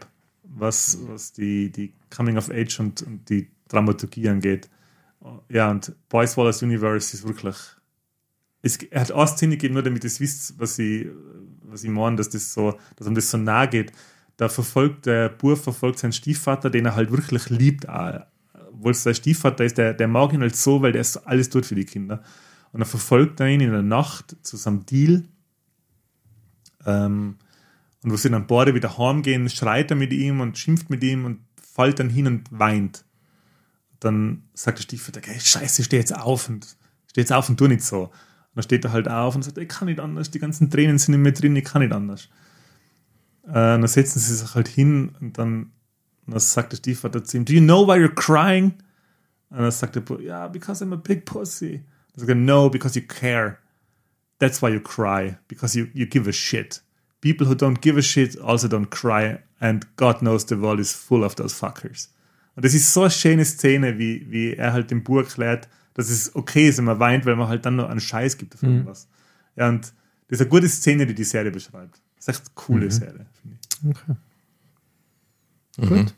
was, was die, die Coming of Age und, und die Dramaturgie angeht. Ja, und Boys Wallace Universe ist wirklich. Es, er hat eine Szene gegeben, nur damit ihr wisst, was ich, was ich meine, dass das so, dass ihm das so nahe geht. Da verfolgt der Bub verfolgt seinen Stiefvater, den er halt wirklich liebt, auch. obwohl es sein Stiefvater ist, der, der mag ihn halt so, weil der ist alles tut für die Kinder. Und dann verfolgt er ihn in der Nacht zu seinem Deal. Ähm, und wo sie dann beide wieder heimgehen, schreit er mit ihm und schimpft mit ihm und fällt dann hin und weint. Dann sagt der Stiefvater, okay, scheiße, steh jetzt auf und steh jetzt auf und tu nicht so. Und dann steht er halt auf und sagt, ich kann nicht anders, die ganzen Tränen sind in mir drin, ich kann nicht anders. Äh, dann setzen sie sich halt hin und dann, dann sagt der Stiefvater zu ihm, do you know why you're crying? Und dann sagt der Bub, ja, because I'm a big pussy. Dann sagt er, no, because you care. That's why you cry, because you, you give a shit. People who don't give a shit also don't cry, and God knows the world is full of those fuckers. Und das ist so eine schöne Szene, wie, wie er halt dem Buch erklärt, dass es okay ist, wenn man weint, weil man halt dann nur einen Scheiß gibt auf irgendwas. Ja, und das ist eine gute Szene, die die Serie beschreibt. Das ist echt eine coole Serie, finde ich. Okay. Gut.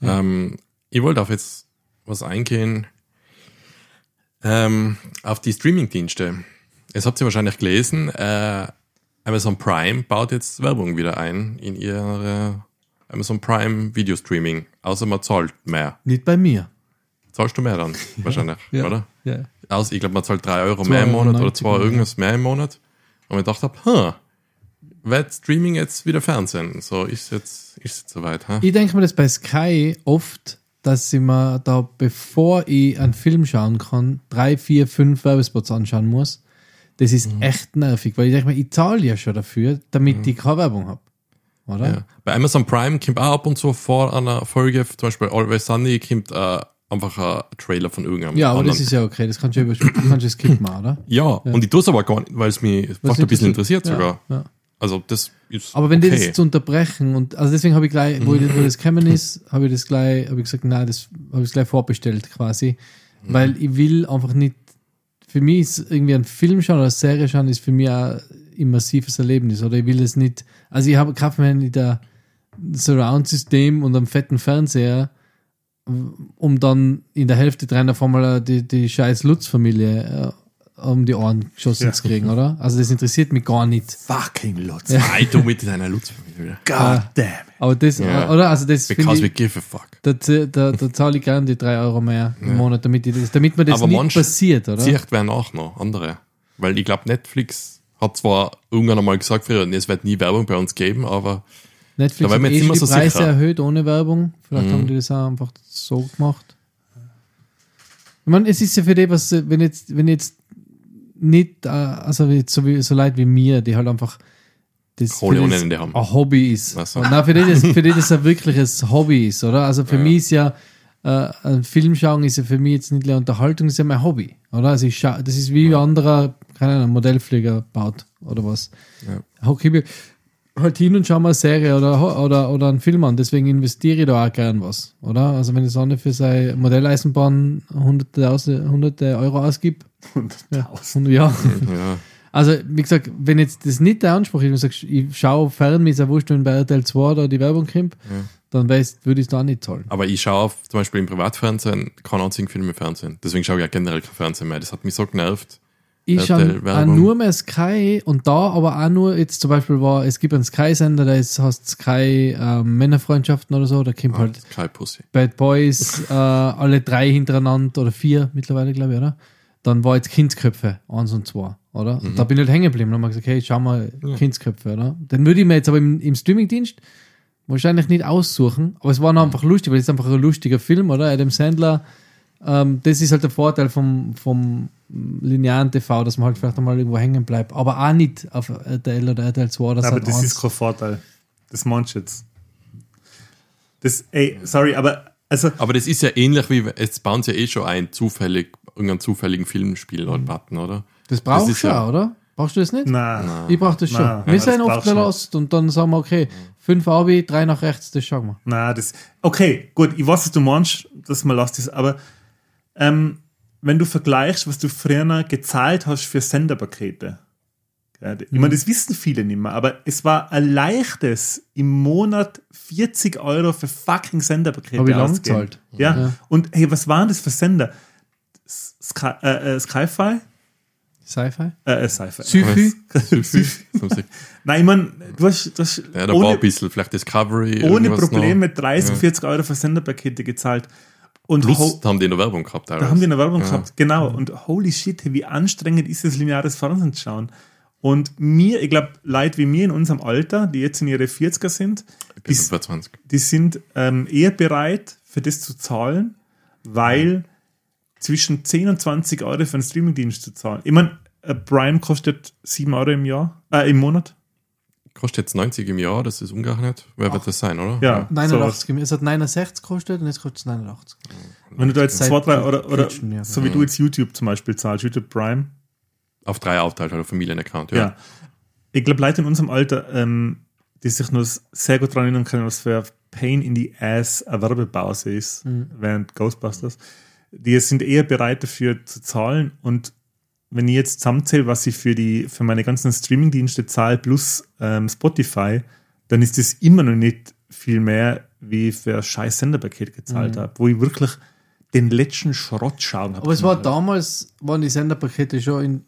Ähm, ich wollte auf jetzt was eingehen. Ähm, auf die Streaming-Dienste. Es habt ihr wahrscheinlich gelesen, äh, Amazon Prime baut jetzt Werbung wieder ein in ihre Amazon Prime Video Streaming. Außer man zahlt mehr. Nicht bei mir. Zahlst du mehr dann? Wahrscheinlich, Ja. oder? Ja. Aus, ich glaube, man zahlt 3 Euro mehr im Monat oder 90 2 Euro, irgendwas mehr im Monat. Und ich dachte, huh, wird Streaming jetzt wieder Fernsehen? So ist jetzt, ist jetzt soweit, ha? Ich denke mir das bei Sky oft, dass ich mir da, bevor ich einen Film schauen kann, drei, vier, fünf Werbespots anschauen muss. Das ist Mhm. echt nervig, weil ich denke mir, ich zahle ja schon dafür, damit ich keine Werbung habe. Oder? Ja. Bei Amazon Prime kommt auch ab und zu vor einer Folge, zum Beispiel Always Sunny, kommt äh, einfach ein Trailer von irgendeinem Ja, aber anderen. das ist ja okay, das kannst du ja kannst du skippen, oder? ja, und ich tue es aber gar nicht, weil es mich fast ein bisschen interessiert sogar. Ja, ja. Also das ist Aber wenn okay. das zu unterbrechen und also deswegen habe ich gleich, wo, ich, wo das gekommen ist, habe ich das gleich, habe ich gesagt, nein, das habe ich gleich vorbestellt quasi, Mhm. weil ich will einfach nicht. Für mich ist irgendwie ein Film schauen oder eine Serie schauen ist für mich ein immersives Erlebnis oder ich will es nicht. Also ich habe mir nicht ein Surround-System und einen fetten Fernseher, um dann in der Hälfte drin auf einmal die, die scheiß Lutz-Familie äh, um die Ohren geschossen Ja. zu kriegen, oder? Also das interessiert mich gar nicht. Fucking Lutz. Nein, du mit deiner Lutzfamilie. God damn. Aber das, Ja. oder? Also das Because we ich, give a fuck. da, da, da zahle ich gerne die drei Euro mehr im Monat, damit, ich das, damit mir das Aber nicht passiert, oder? Vielleicht werden auch noch andere. Weil ich glaube, Netflix hat zwar irgendwann einmal gesagt früher, es wird nie Werbung bei uns geben, aber Netflix Da hat eh immer die so Preise sicher. erhöht ohne Werbung. Vielleicht Mhm. haben die das auch einfach so gemacht. Ich meine, es ist ja für die, was, wenn jetzt, wenn jetzt nicht, äh, also so, wie, so Leute wie mir, die halt einfach das, Kohle ohne Ende haben. ein Hobby ist. So. Nein, für die, das, für die das ein wirkliches Hobby ist, oder? Also für Ja. mich ist ja, äh, ein Film schauen ist ja für mich jetzt nicht nur Unterhaltung, ist ja mein Hobby, oder? Also ich schau, das ist wie ein anderer, keine Ahnung, Modellflieger baut oder was. Ja. Okay, halt hin und schau mal eine Serie oder, oder, oder einen Film an. Deswegen investiere ich da auch gern was, oder? Also wenn ich Sonne für seine Modelleisenbahn hunderte, hunderte Euro ausgibt, ja, 100.000. und ja. ja. Also, wie gesagt, wenn jetzt das nicht der Anspruch ist, wenn du sagst, ich schaue fern, mir ist ja wurscht, wenn bei RTL 2 da die Werbung kommt, dann weißt, würde ich es da auch nicht zahlen. Aber ich schaue auf, zum Beispiel im Privatfernsehen keinen einzigen Film im Fernsehen. Deswegen schaue ich auch generell kein Fernsehen mehr. Das hat mich so genervt. Ich schaue auch Werbung. nur mehr Sky und da aber auch nur, jetzt zum Beispiel war, es gibt einen Sky-Sender, der ist, heißt Sky ähm, Männerfreundschaften oder so, da kommt halt Kein Pussy. Bad Boys, äh, alle drei hintereinander oder vier mittlerweile, glaube ich, oder? Dann war jetzt Kindsköpfe, eins und zwei, oder? Und da bin ich halt hängen geblieben. Dann haben wir gesagt, hey, schau mal Kindsköpfe, oder? Den würde ich mir jetzt aber im, im Streamingdienst wahrscheinlich nicht aussuchen, aber es war noch einfach lustig, weil es ist einfach ein lustiger Film, oder? Adam Sandler, ähm, das ist halt der Vorteil vom, vom linearen TV, dass man halt vielleicht einmal irgendwo hängen bleibt, aber auch nicht auf RTL oder RTL 2 oder Aber das 1. ist kein Vorteil. Das meinst du jetzt. Das, ey, sorry, aber also Aber das ist ja ähnlich wie, jetzt bauen sie ja eh schon ein, zufällig, irgendeinen zufälligen Filmspiel Mhm. oder Button, oder? Das brauchst du ist schon, ja- oder? Brauchst du das nicht? na, Ich brauche das schon. Nein, wir sind das oft gelost und dann sagen wir, okay, fünf Abi, drei nach rechts, das schauen wir. na, das. Okay, gut, ich weiß, was du meinst, dass man lässt das, aber ähm, wenn du vergleichst, was du früher gezahlt hast für Senderpakete, ja, ich Mhm. meine, das wissen viele nicht mehr, aber es war ein leichtes, im Monat 40 Euro für fucking Senderpakete Hab ich lang gezahlt. Ja. Ja. und hey, was waren das für Sender? Sky, äh, äh, Sky-Fi? Sci-Fi? Äh, äh, Sci-Fi. Sci-Fi? Sci-Fi. Nein, ich meine, du hast, du hast ja, da war ohne, ein bisschen, vielleicht Discovery. ohne Probleme noch. 30, 40 Euro für Senderpakete gezahlt. Und Plus haben die in der Werbung gehabt. da haben die eine Werbung Ja. gehabt, genau. Und holy shit, wie anstrengend ist es, lineares Fernsehen zu schauen. Und mir, ich glaube, Leute wie mir in unserem Alter, die jetzt in ihre 40er sind, die, 25. die sind ähm, eher bereit, für das zu zahlen, weil zwischen 10 und 20 Euro für einen Streamingdienst zu zahlen. Ich meine, äh, Prime kostet 7 Euro im Jahr, äh, im Monat. Kostet jetzt 90 im Jahr, das ist umgerechnet. Wer wird das sein, oder? Ja, 89. Es hat 69 gekostet und jetzt kostet es 89. Wenn du da jetzt zwei, drei oder, oder Kitchen, ja. so wie du jetzt YouTube zum Beispiel zahlst, YouTube Prime, Auf drei aufteilt, also Familienaccount, ja. ja. Ich glaube, Leute in unserem Alter, ähm, die sich nur sehr gut daran erinnern können, was für ein Pain in the Ass eine Werbepause ist, während Ghostbusters, die sind eher bereit dafür zu zahlen und wenn ich jetzt zusammenzähle, was ich für, die, für meine ganzen Streamingdienste zahle plus ähm, Spotify, dann ist das immer noch nicht viel mehr wie ich für ein scheiß Senderpaket gezahlt Mhm. habe, wo ich wirklich den letzten Schrott schauen habe. Aber es war damals, waren die Senderpakete schon in,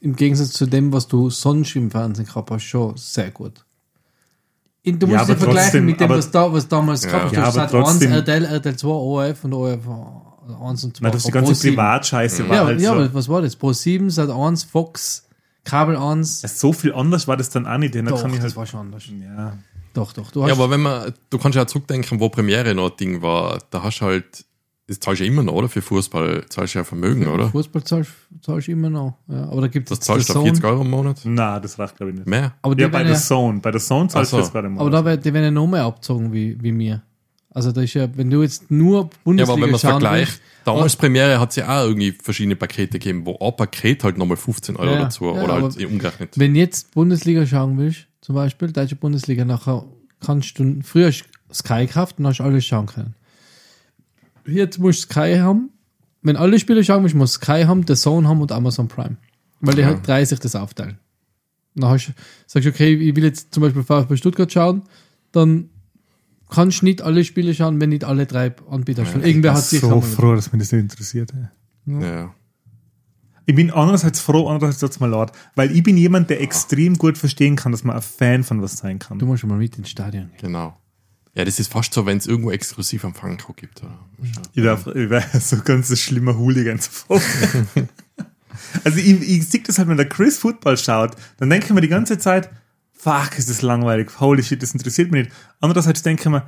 im Gegensatz zu dem, was du sonst im Fernsehen gehabt hast, schon sehr gut. In, du musst ja vergleichen trotzdem, mit dem, aber- was, da, was damals Ja. gehabt hast. Du Ja, hast 1, trotzdem- RTL, RTL 2, ORF und ORF 1 und 2. Nein, das die ganze Pro7. Privatscheiße war Ja, halt ja so. aber was war das? Pro 7, Sat 1, Fox, Kabel 1. so viel anders war das dann auch nicht. Da Doch, kann ich das halt, war schon anders. ja. Doch, doch. Du hast Ja, aber wenn man, du kannst ja auch zurückdenken, wo Premiere noch Ding war, da hast du halt, das zahlst du ja immer noch, oder? Für Fußball zahlst du ja Vermögen, oder? Fußball zahlst, zahlst du immer noch. Ja, aber da gibt es Das zahlst du Zone. 40 Euro im Monat? Na, das reicht glaube ich nicht. Mehr? Aber Ja, bei der ja, Zone. Bei der Zone zahlst du so. das gerade mal. aber da die werden ja noch mehr abgezogen wie, wie mir. Also da ist ja, wenn du jetzt nur Ja, Bundesliga aber wenn man es vergleicht, damals Premiere hat es ja auch irgendwie verschiedene Pakete gegeben, wo ein Paket halt nochmal 15 Euro Ja, dazu, ja, oder halt umgerechnet. Wenn jetzt Bundesliga schauen willst, zum Beispiel, deutsche Bundesliga, nachher kannst du, früher Sky gehabt und hast alles schauen können. Jetzt musst du Sky haben. Wenn alle Spiele schauen willst, musst du Sky haben, The Zone haben und Amazon Prime. Weil die Ja. halt 30 das aufteilen. Dann hast, sagst du, okay, ich will jetzt zum Beispiel VfB Stuttgart schauen, dann kannst du nicht alle Spiele schauen, wenn nicht alle drei Anbieter schon. Irgendwer hat sich so froh, dass mich das nicht interessiert. ey. Ja. Ich bin einerseits froh, andererseits tut's mir leid, weil ich bin jemand, der extrem gut verstehen kann, dass man ein Fan von was sein kann. Du musst schon mal mit ins Stadion gehen. Genau. Ja, das ist fast so, wenn es irgendwo exklusiv am Franco gibt. Oder? Ich wäre so ganz ein schlimmer Hooligan sofort. also ich, ich sehe das halt, wenn der Chris Football schaut, dann denke ich mir die ganze Zeit, fuck, ist das langweilig, holy shit, das interessiert mich nicht. Andererseits denke ich mir,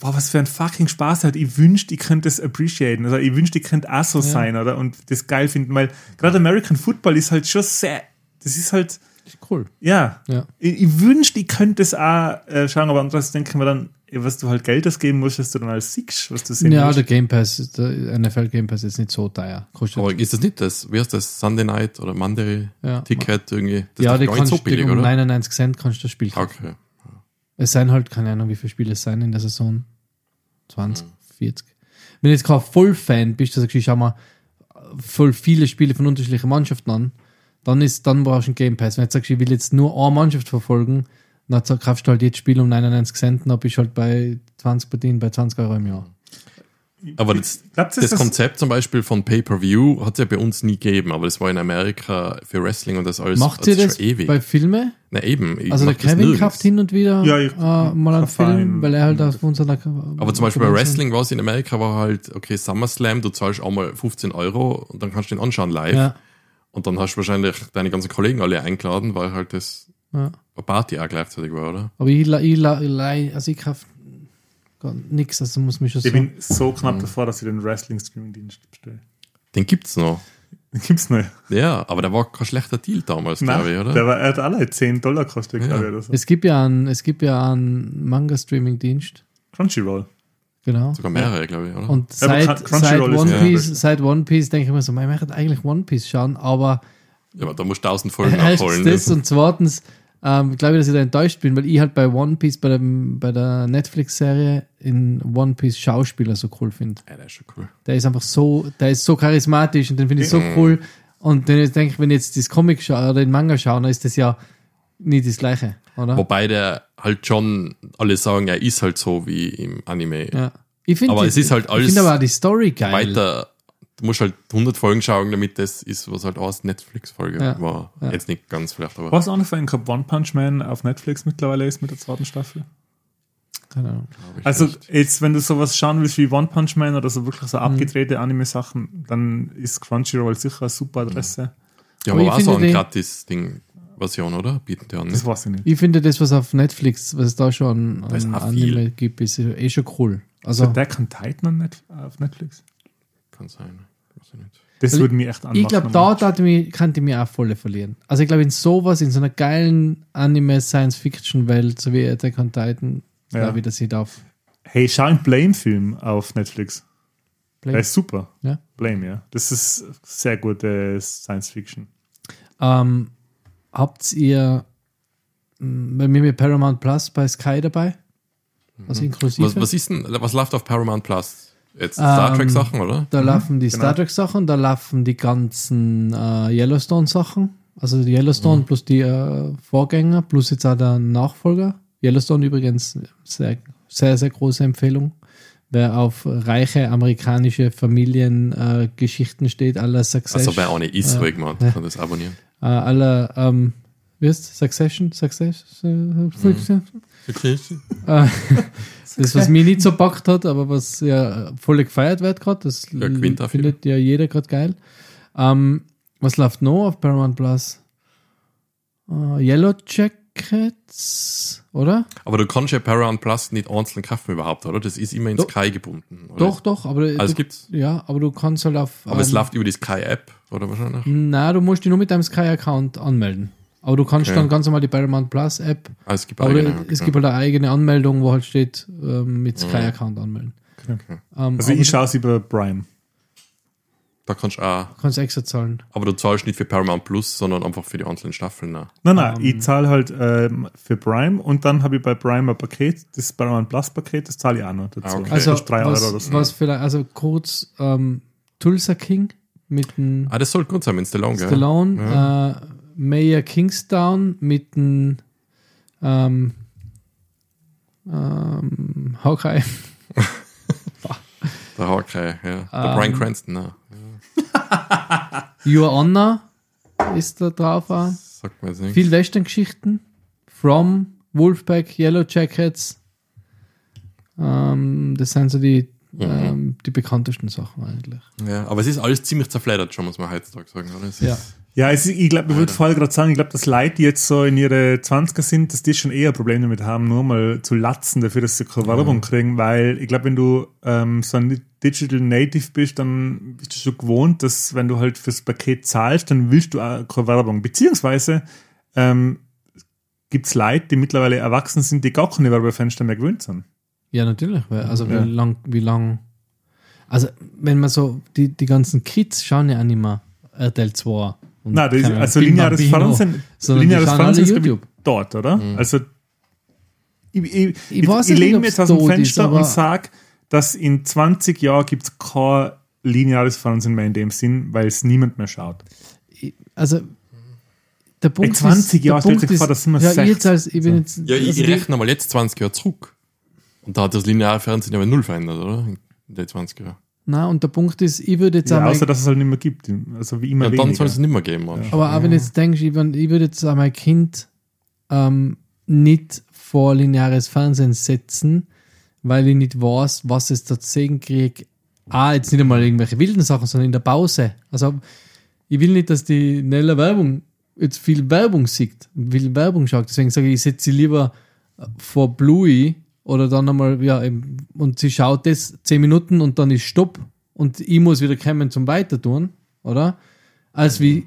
wow, was für ein fucking Spaß hat. Ich wünschte, ich könnte das appreciaten. Also ich wünschte, ich könnte auch so sein, oder? Und das geil finden, weil gerade American Football ist halt schon sehr, das ist halt, Ist cool. ja, Ja. ich, ich wünschte, ich könnte es auch äh, schauen, aber andererseits denke ich mir dann, was du halt Geld ausgeben musst, dass du dann als siehst, was du sehen Ja, willst. der Game Pass, der NFL Game Pass ist nicht so teuer. Kostet Aber ist das nicht das, wie heißt das, Sunday Night oder Monday Ja. Ticket irgendwie? Das ja, ist die kannst so billig, um oder? 99 Cent kannst du das Spiel kaufen. Okay. Es seien halt, keine Ahnung, wie viele Spiele es sein in der Saison. 20, 40. Wenn du jetzt kein Vollfan bist, dass du sagst, ich schau mal voll viele Spiele von unterschiedlichen Mannschaften an, dann ist, dann brauchst du einen Game Pass. Wenn du jetzt sagst, ich will jetzt nur eine Mannschaft verfolgen, dann kaufst du halt jedes Spiel um 99 Cent, dann bist du halt bei 20 Partien, bei 20 Euro im Jahr. Aber das, Glaubt ihr, das dass- Konzept zum Beispiel von Pay-Per-View hat es ja bei uns nie gegeben, aber das war in Amerika für Wrestling und das alles Macht ihr das schon ewig. bei Filmen? Na eben. ich Also der das Kevin kauft hin und wieder Ja, ich- äh, mal einen. Film, weil er halt auf unserer Aber zum Beispiel bei Wrestling war es in Amerika war halt, okay, SummerSlam, du zahlst auch mal 15 Euro und dann kannst du den anschauen live. Ja, Und dann hast du wahrscheinlich deine ganzen Kollegen alle eingeladen, weil halt das ja. eine Party auch gleichzeitig war, oder? Aber ich, la- ich, la- ich, also ich kaufe gar nichts, also muss mich schon Ich so. bin so knapp davor, dass ich den Wrestling-Streaming-Dienst bestelle. Den gibt's noch. Den gibt's noch. Ja, aber der war kein schlechter Deal damals, glaube ich, oder? der war, er hat alle 10 Dollar gekostet, Ja. glaube ich, oder so. Es gibt ja einen, es gibt ja einen Manga-Streaming-Dienst, Crunchyroll. genau. Sogar mehrere, glaube ich, oder? Und Ja, aber seit, seit, One ja- Piece, seit One Piece denke ich mir so, man möchte eigentlich One Piece schauen, aber ja, aber da musst du tausend Folgen nachholen. das und zweitens ähm, glaube ich, dass ich da enttäuscht bin, weil ich halt bei One Piece, bei, dem, bei der Netflix-Serie in One Piece Schauspieler so cool finde. Ja, der ist schon cool. Der ist einfach so, der ist so charismatisch und den finde ich so cool. Und dann denke ich, wenn ich jetzt das Comic schaue oder den Manga schaue, dann ist das ja nie das Gleiche, oder? Wobei der halt schon, alle sagen, er ist halt so wie im Anime. Ja. Ich finde Aber es ist halt Ich alles finde aber auch die Story geil. Weiter, du musst halt 100 Folgen schauen, damit das ist, was halt aus Netflix-Folge Ja. war. Ja. Jetzt nicht ganz vielleicht, aber Was auch noch für einen gehabt, One Punch Man auf Netflix mittlerweile ist mit der zweiten Staffel? Keine Ahnung. Also nicht. jetzt, wenn du sowas schauen willst wie One Punch Man oder so wirklich so abgedrehte Anime-Sachen, dann ist Crunchyroll sicher eine super Adresse. Ja, aber aber war so ein die- Gratis-Ding, Version, oder? Bieten die an. Das Ne? weiß ich nicht. Ich finde das, was auf Netflix, was es da schon an auch Anime gibt, ist eh schon cool. Also Also, Attack on Titan auf Netflix? Kann sein. Weiß ich nicht. Das Weil würde mich echt anmachen. ich glaube, da könnte ich mich auch voll verlieren. Also, ich glaube, in sowas, in so einer geilen Anime-Science-Fiction-Welt, so wie Attack on Titan, Ja. glaube ich, dass ich darf. Hey, schau einen Blame-Film auf Netflix. Der Blame. ist super. Ja. Blame, ja. Das ist sehr gute Science-Fiction. Ähm, habt ihr mh, bei mir mit Paramount Plus bei Sky dabei? Also inklusive? Was, was ist denn, was läuft auf Paramount Plus? Jetzt Star Ähm, Trek-Sachen, oder? Da laufen die genau. Star Trek Sachen, da laufen die ganzen äh, Yellowstone Sachen, also die Yellowstone plus die äh, Vorgänger, plus jetzt auch der Nachfolger, Yellowstone übrigens, sehr, sehr, sehr große Empfehlung. Wer auf reiche amerikanische Familiengeschichten äh, steht, aller Succession. Also wer auch nicht ist, ruhig mal, kann das abonnieren. äh, aller, ähm, wie heißt Succession? Succession? Äh, das, was mich nicht so packt hat, aber was ja voll gefeiert wird gerade, das Ja, findet ja jeder gerade geil. Ähm, was läuft noch auf Paramount Plus? Äh, Yellow Jackets, oder? Aber du kannst ja Paramount Plus nicht einzeln kaufen überhaupt, oder? Das ist immer in Doch. Sky gebunden. Oder? Doch, doch, aber Also du, gibt's. ja, aber du kannst halt auf. Aber es ähm, läuft über die Sky-App, oder wahrscheinlich? Na, du musst dich nur mit deinem Sky-Account anmelden. Aber du kannst Okay. dann ganz normal die Paramount Plus App, Ah, es gibt aber eigene, es okay. gibt halt eine eigene Anmeldung, wo halt steht, ähm, mit Sky-Account anmelden. Ähm, Also ich schaue es über Prime. Da kannst du auch. kannst extra zahlen. Aber du zahlst nicht für Paramount Plus, sondern einfach für die einzelnen Staffeln. Ne? Nein, nein, Ähm. ich zahle halt ähm, für Prime und dann habe ich bei Prime ein Paket, das Paramount Plus Paket, das zahle ich auch noch dazu. Ah, okay. Also, was, Euro oder so. was vielleicht, also kurz, ähm, Tulsa King mit dem Ah, das soll gut sein, wenn es Stallone, gell? Stallone, äh, Mayor Kingstown mit dem ähm, ähm, Hawkeye. Der Hawkeye, ja. Der Ähm. Brian Cranston, ne? Your Honor ist da drauf. Auch. Sagt mir jetzt nicht. Viel Western-Geschichten. From, Wolfpack, Yellow Jackets. Ähm, das sind so die, Mhm. ähm, die bekanntesten Sachen eigentlich. Ja, aber es ist alles ziemlich zerfleddert, schon, muss man heutzutage sagen. Oder? Es Ja. ist- Ja, es, ich glaube, ich würde vorher gerade sagen, ich glaube, dass Leute, die jetzt so in ihre 20er sind, dass die schon eher Probleme damit haben, nur mal zu latzen dafür, dass sie keine Werbung kriegen, weil ich glaube, wenn du ähm, so ein Digital Native bist, dann bist du schon gewohnt, dass wenn du halt fürs Paket zahlst, dann willst du auch keine Werbung. Beziehungsweise ähm, gibt es Leute, die mittlerweile erwachsen sind, die gar keine Werbefenster mehr gewöhnt sind. Ja, natürlich. Weil, also Ja. wie lang, wie lang. Also, wenn man so, die, die ganzen Kids schauen ja auch nicht mehr RTL 2. Das, Ahnung, also lineares Fernsehen, lineares Fernsehen ist ich, YouTube. dort, oder? Also ich, ich, ich, ich, nicht, lehne mir jetzt aus dem ist, Fenster aber- und sage, dass in 20 Jahren gibt es kein lineares Fernsehen mehr in dem Sinn, weil es niemand mehr schaut. Also, der Punkt 20 ist, Jahre, der stellt ist, vor, das sind wir ja, ich 60. jetzt als, ich bin jetzt, Ja, ich, also ich rechne mal jetzt 20 Jahre zurück. Und da hat das lineare Fernsehen ja null verändert, oder? In den 20 Jahren. Na, und der Punkt ist, ich würde jetzt Ja, einmal, außer, dass es halt nicht mehr gibt. Also wie immer Ja, dann soll es nicht mehr geben, Mann. aber auch wenn du jetzt denkst, ich, würd- ich würde jetzt auch mein Kind ähm, nicht vor lineares Fernsehen setzen, weil ich nicht weiß, was es da zu sehen kriege. Ah, jetzt nicht einmal irgendwelche wilden Sachen, sondern in der Pause. Also, ich will nicht, dass die Nella Werbung jetzt viel Werbung sieht, viel Werbung schaut. Deswegen sage ich, ich setze sie lieber vor Bluey oder dann einmal, ja, eben, und sie schaut das 10 Minuten und dann ist Stopp und ich muss wieder kommen zum Weitertun, oder? Als wie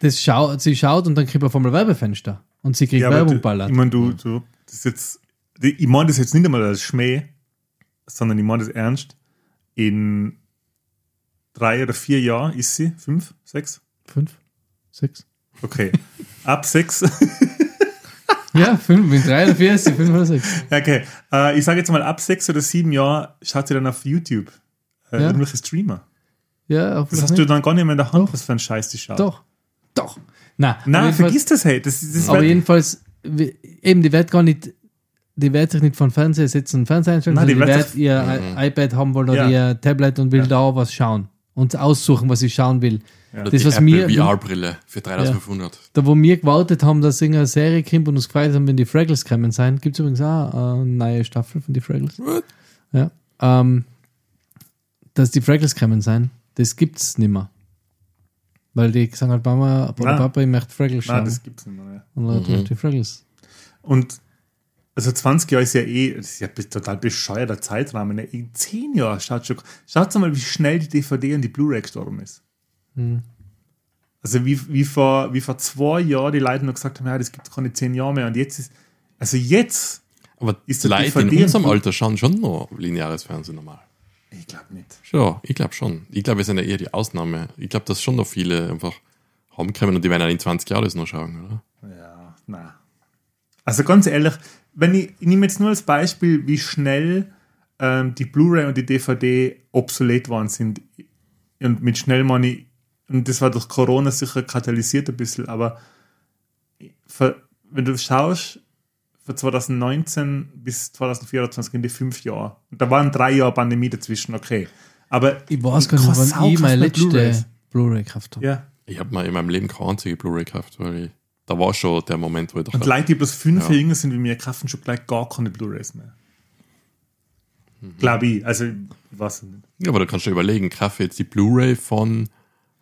das schau, sie schaut und dann kriegt man auf einmal Werbefenster und sie kriegt Ja, Werbung ballert. Ich meine, du, du, das ist jetzt, ich meine das jetzt nicht einmal als Schmäh, sondern ich meine das ernst. In drei oder vier Jahren ist sie, fünf, sechs? Fünf, sechs. Okay. Ab sechs. Ja, fünf, mit drei oder vier ist sie, fünf oder sechs. Okay, äh, ich sage jetzt mal, ab sechs oder sieben Jahren schaut sie dann auf YouTube. Äh, Ja. Irgendwelche Streamer. Ja, Das hoffentlich hast du nicht. dann gar nicht mehr in der Hand, was für ein Scheiß die schaut. Doch. Doch. Nein, jedenfalls- vergiss das, hey. Das, das Aber jedenfalls, eben, die wird gar nicht, die wird sich nicht von Fernseher setzen und Fernseher einstellen, Nein, die die wird ihr I- iPad haben wollen oder Ja. ihr Tablet und will da was schauen und aussuchen, was sie schauen will. Oder Das, die was Apple mir, VR-Brille für 3500. da wo wir gewartet haben, dass irgendeine Serie kommt und uns gefreut haben, wenn die Fraggles kommen sein, gibt es übrigens auch eine neue Staffel von die Fraggles. What? Ja. Ähm, dass die Fraggles kommen sein, das gibt's nicht mehr. Weil die sagen halt, Mama, Nein. Papa, ich möchte Fraggles Nein, schauen. das gibt's nicht mehr. und dann ich die Fraggles. Und also 20 Jahre ist ja eh, das ist ja total bescheuerter Zeitrahmen. Ne? In 10 Jahren schaut schon, schaut mal, wie schnell die DVD und die Blu-ray gestorben ist. Hm. Also wie, wie, vor, wie vor zwei Jahren die Leute noch gesagt haben, ja, das gibt keine 10 Jahre mehr. Und jetzt ist, also jetzt, Aber Ist die der Leute in unserem Alter schauen schon noch lineares Fernsehen normal. ich glaube nicht. Schon, ich glaube schon. Ich glaube, wir sind ja eher die Ausnahme. Ich glaube, dass schon noch viele einfach haben können und die werden auch in 20 Jahren das noch schauen, oder? Ja, na. Also ganz ehrlich, wenn ich, ich nehme jetzt nur als Beispiel, wie schnell ähm, die Blu-ray und die DVD obsolet worden sind. Und mit schnell meine ich, und das war durch Corona sicher katalysiert ein bisschen, aber ver- wenn du schaust, von 2019 bis 2024 in die fünf Jahre. Und da waren drei Jahre Pandemie dazwischen, okay. Aber Ich weiß gar nicht, wann ich meine letzte Blu-ray gekauft habe. Ja. Ich habe mal in meinem Leben keine einzige Blu-ray gekauft, weil ich, da war schon der Moment, wo ich Und dachte, Leute, die bloß fünf Ja. Jahre jünger sind wie mir, kaufen schon gleich gar keine Blu-rays mehr. Mhm. Glaube ich. Also, ich weiß nicht. ja, aber da kannst du überlegen, kaufe jetzt die Blu-ray von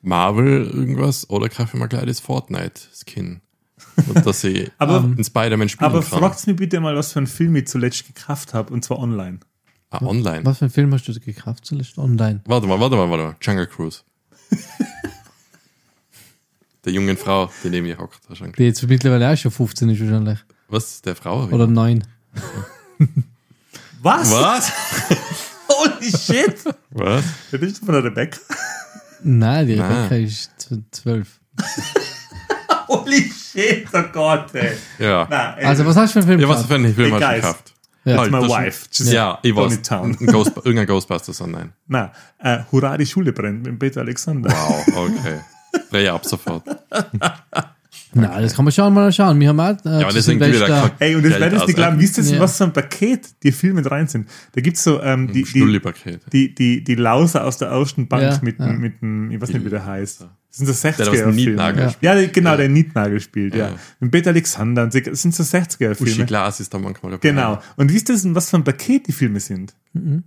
Marvel irgendwas oder kaufe ich mal gleich das Fortnite-Skin? Und dass ich Aber- in Spider-Man spielen Aber kann. fragt mich bitte mal, was für einen Film ich zuletzt gekauft habe, und zwar online. ah, online. Was für einen Film hast du gekauft zuletzt? Online. Warte mal, warte mal, warte mal. Jungle Cruise. der jungen Frau, die neben mir hockt. wahrscheinlich. Die jetzt mittlerweile auch schon 15 ist wahrscheinlich. Was? Der Frau? Oder 9. Was? Was? Holy shit! Was? Das ist von der Rebecca. Nein, die Nein. Rebecca ist z- 12. Holy shit, oh Gott, ey. Ja. Nein, ey, Also, was hast du für einen Film Ja, was für einen Film hast du gekauft? Ja. Halt, my das- wife. Just Ja, ich weiß. Ein Ghost, irgendein Ghostbusters online. Na, äh, Hurra, die Schule brennt mit Peter Alexander. Wow, okay. Dreh ab sofort. Nein, das kann man schon mal schauen. Wir haben auch, äh, Ja, irgendwie wieder kack- Ey, und das werdet ihr nicht glauben, wisst ihr, Ja. was für ein Paket die Filme mit rein sind? Da gibt's so ähm, die, die, die, die, die Lauser aus der ersten Bank Ja, mit, ja. dem- mit dem, ich weiß nicht, wie der heißt. Das sind so Der, der was einen 60er-Filme. Nietnagel Ja. spielt. Ja, genau, der Nietnagel spielt, ja. Ja. Mit Peter Alexander und so, das sind so Uschi 60er-Filme. Glas ist da manchmal dabei. Genau. Und wisst ihr, was für ein Paket die Filme sind? Mhm.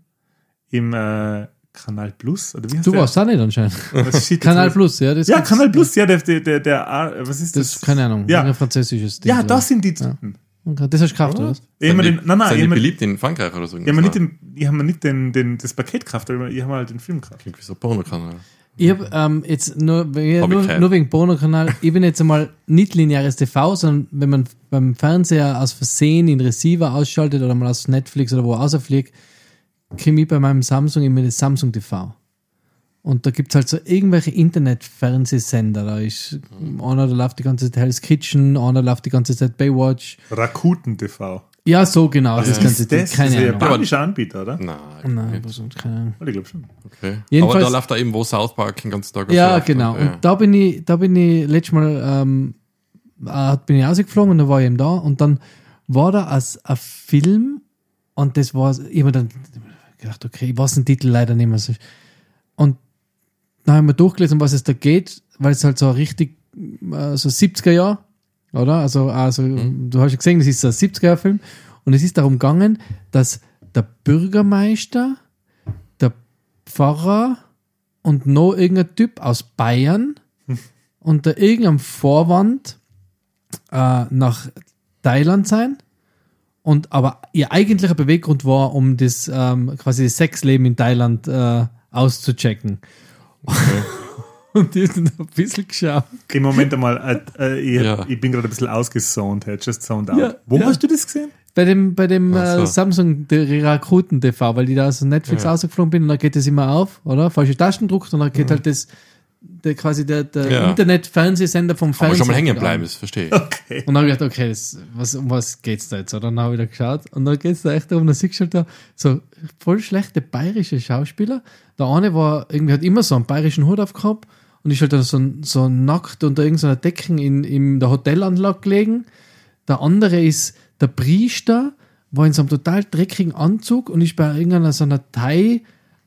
Im äh, Kanal Plus? Oder wie heißt Du der? warst auch nicht anscheinend. Was steht Kanal jetzt? Plus, ja. Das Ja. Kanal Plus, ja, der, der, der, der, ah, was ist Das das? ist keine Ahnung. Ja. Ein französisches Ding. Ja, das sind die Typen. Okay, das hast du gekauft, oder was? Ich hab mir den, nein, nein, sind ich die beliebt in Frankreich oder so? ich hab mir nicht, den, ich hab nicht den, den, das Paket gekauft, aber ich habe halt den Film gekauft. Klingt wie so ein Pornokanal. Ich habe ähm, jetzt nur, ja, nur, nur wegen Bono-Kanal, ich bin jetzt einmal nicht lineares TV, sondern wenn man beim Fernseher aus Versehen den Receiver ausschaltet oder mal aus Netflix oder wo rausfliegt, kriege ich bei meinem Samsung immer das Samsung TV. Und da gibt es halt so irgendwelche Internet-Fernsehsender. Da ist einer, da läuft die ganze Zeit Hell's Kitchen, einer läuft die ganze Zeit Baywatch. Rakuten TV. Ja, so genau, das Was ganze ist Ding. das? das Keine ist ein Ahnung. japanischer Anbieter, oder? Nein. Nein, nicht. was sonst, keine Ahnung. Ich glaube schon. Okay. Jedenfalls- Aber da läuft da eben, wo South Park den ganzen Tag Ja, läuft. genau. Ja. Und da bin ich, da bin ich letztes Mal, ähm, äh, bin ich rausgeflogen und dann war ich eben da und dann war da als ein Film und das war, ich habe mir dann gedacht, okay, ich weiß den Titel leider nicht mehr. Und dann habe ich mir durchgelesen, was es da geht, weil es halt so richtig, äh, so 70er Jahr, oder? Also, also du hast ja gesehen, das ist ein 70er Jahr Film und es ist darum gegangen, dass der Bürgermeister, der Pfarrer und noch irgendein Typ aus Bayern unter irgendeinem Vorwand äh, nach Thailand sein. Und aber ihr eigentlicher Beweggrund war, um das ähm, quasi das Sexleben in Thailand äh, auszuchecken. Und die sind ein bisschen geschaut. Im Moment einmal, äh, äh, ich, Ja. ich bin gerade ein bisschen ausgezoned, hey, just zoned out. Ja, Wo ja. hast du das gesehen? Bei dem, bei dem Ach so. äh, Samsung der Rakuten TV, weil die da aus Netflix Ja. rausgeflogen bin und dann geht das immer auf, oder? Falsche Tasten druckt und dann geht halt das, der, quasi der, der Ja. Internet-Fernsehsender vom Aber Fernsehen. schon mal hängen bleiben, das verstehe ich. Okay. Und dann habe ich gedacht, okay, das, was, um was geht's da jetzt? Oder dann habe ich wieder geschaut und dann geht's da echt darum, da siehst du halt da so voll schlechte bayerische Schauspieler. Der eine war, irgendwie hat immer so einen bayerischen Hut aufgehabt und ist halt da so, so nackt unter irgendeiner Decken in, in der Hotelanlage gelegen. Der andere ist der Priester, war in so einem total dreckigen Anzug und ist bei irgendeiner so einer Thai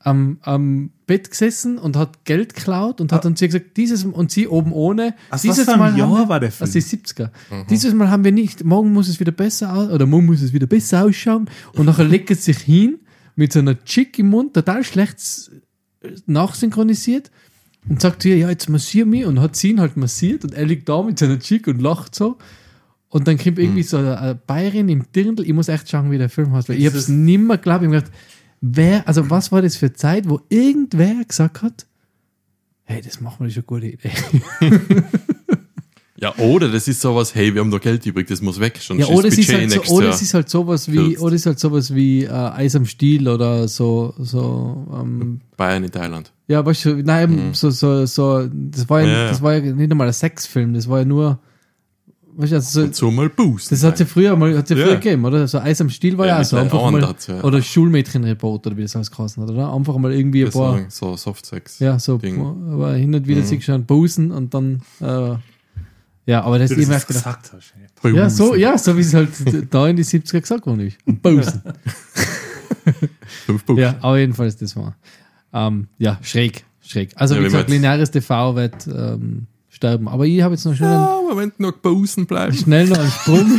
am, am Bett gesessen und hat Geld geklaut und hat dann zu ihr gesagt, dieses und sie oben ohne. Aus dieses was für Mal haben Jahr wir- war der Film? Aus die 70er. Dieses Mal haben wir nicht, morgen muss es wieder besser aus, oder morgen muss es wieder besser ausschauen und nachher legt es sich hin mit so einer Chick im Mund, total schlecht s- nachsynchronisiert und sagt ihr, ja, jetzt massier mich und hat sie ihn halt massiert und er liegt da mit seiner Chick und lacht so. Und dann kommt irgendwie so eine Bayerin im Dirndl. Ich muss echt schauen, wie der Film heißt, weil ich habe es nimmer geglaubt. Ich hab mir gedacht, wer, also was war das für eine Zeit, wo irgendwer gesagt hat, hey, das machen wir, das ist eine gute Idee. Ja, oder das ist sowas, hey, wir haben da Geld übrig, das muss weg, sonst Ja, oder es halt, so, oder es ist halt sowas wie, kürzt. oder es ist halt sowas wie äh, Eis am Stiel oder so, so, ähm, Bayern in Thailand. ja, weißt du, nein, so, so, so, das war ja, Mhm. Ja, ja. das war ja nicht einmal ein Sexfilm, das war ja nur, weißt du, also so, Und so mal Boost. das hat ja früher mal, hat ja Ja. früher gegeben, oder? So Eis am Stiel war Ja, ja, auch so, einfach mal, hat's ja. oder Schulmädchenreport oder wie das alles geheißen hat, oder? Einfach mal irgendwie ein paar, so Softsex. ja, so, Ding. aber hin und wieder Mhm. du schon Busen und dann, äh, Ja, aber das ist immer das gedacht. gesagt hast. ey. Ja, so, ja, so wie es halt da in die 70er gesagt worden ist. Buchstaben. Ja, aber jedenfalls das war. Ähm, ja, schräg, schräg. Also Ja, wie gesagt, lineares TV wird ähm, sterben. Aber ich habe jetzt noch schnell, Ja, du noch Busen bleibst. schnell noch einen Sprung.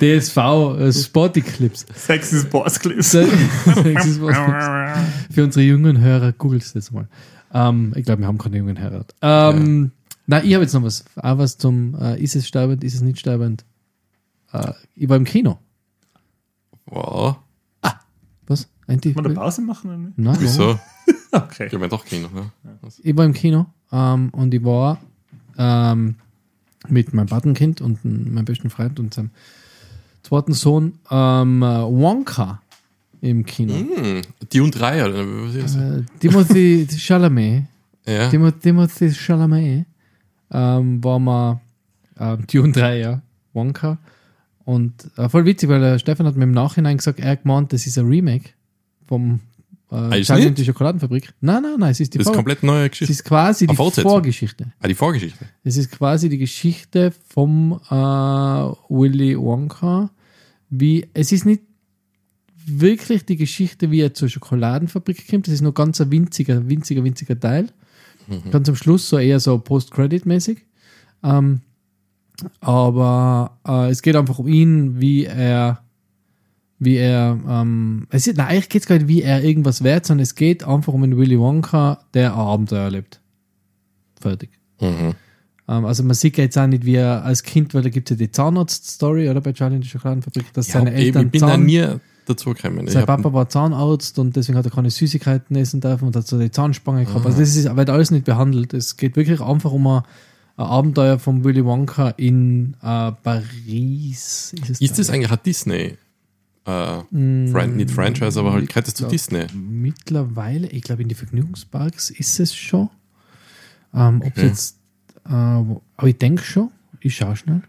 DSV, äh, Sporty Clips. Sexy Boss Clips. Das ist was Für unsere jungen Hörer, googelt es jetzt mal. Ähm, ich glaube, wir haben keine jungen Hörer. Ähm, Na, ich habe jetzt noch was. Auch was zum, äh, ist es sterbend, ist es nicht sterbend? Äh, ich war im Kino. Wow. Was? Ein Kann man eine Pause machen? Oder nicht? Nein? Wieso? Okay. Ich mein doch Kino. Ne? ich war im Kino ähm, und ich war ähm, mit meinem Patenkind und meinem besten Freund und seinem zweiten Sohn ähm, äh, Wonka im Kino. Hm, die und drei, oder was ist das? Äh, Timothy Chalamet, Ja. Timo, Timothy Chalamet ähm, war mal ähm, Dune 3, ja, Wonka. Und äh, voll witzig, weil der Stefan hat mir im Nachhinein gesagt, er hat gemeint, das ist ein Remake vom äh, ist Charlie nicht? und die Schokoladenfabrik. Nein, nein, nein, es ist die Das ist Vor- komplett neue es Geschichte. ist quasi die Eine Fortsetzung. Vorgeschichte. Ah, die Vorgeschichte. Es ist quasi die Geschichte vom äh, Willy Wonka. Wie, es ist nicht wirklich die Geschichte, wie er zur Schokoladenfabrik kommt. Das ist nur ganz ein winziger, winziger, winziger Teil. Ganz am Schluss so eher so Post-Credit-mäßig. Ähm, aber äh, es geht einfach um ihn, wie er, wie er, ähm, es ist, nein, eigentlich geht es gar nicht, wie er irgendwas wert, sondern es geht einfach um einen Willy Wonka, der ein Abenteuer erlebt. Fertig. Mhm. Ähm, also man sieht jetzt auch nicht, wie er als Kind, weil da gibt es ja die Zahnarzt-Story, oder bei Charlie in der Schokoladenfabrik, dass Ja, seine eben, Eltern ich bin da Zahn, nie dazu gekommen. Sein Papa war Zahnarzt und deswegen hat er keine Süßigkeiten essen dürfen und hat so die Zahnspange gehabt. Ah. Also das ist, wird alles nicht behandelt. Es geht wirklich einfach um ein, ein Abenteuer von Willy Wonka in äh, Paris. Ist, es Ist das da? eigentlich ein Disney? Äh, Mm, nicht Franchise, aber halt gehört zu Disney. Mittlerweile, ich glaube in die Vergnügungsparks ist es schon. Ähm, ob Okay. jetzt, äh, aber ich denke schon, ich schaue schnell,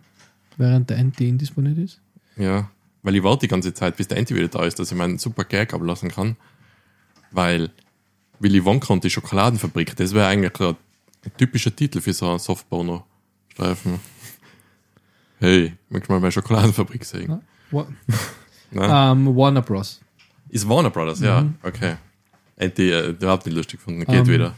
während der NT indisponiert ist. Ja, weil ich warte die ganze Zeit, bis der Enti wieder da ist, dass ich meinen super Gag ablassen kann. Weil Willy Wonka und die Schokoladenfabrik, das wäre eigentlich ein typischer Titel für so einen Softporno-Streifen. Hey, möchtest du mal meine Schokoladenfabrik sehen? Wa- Nein? Ähm, Warner Bros. Ist Warner Brothers, ja, Mhm. okay. Enti, äh, der hat nicht lustig gefunden, geht Ähm, wieder.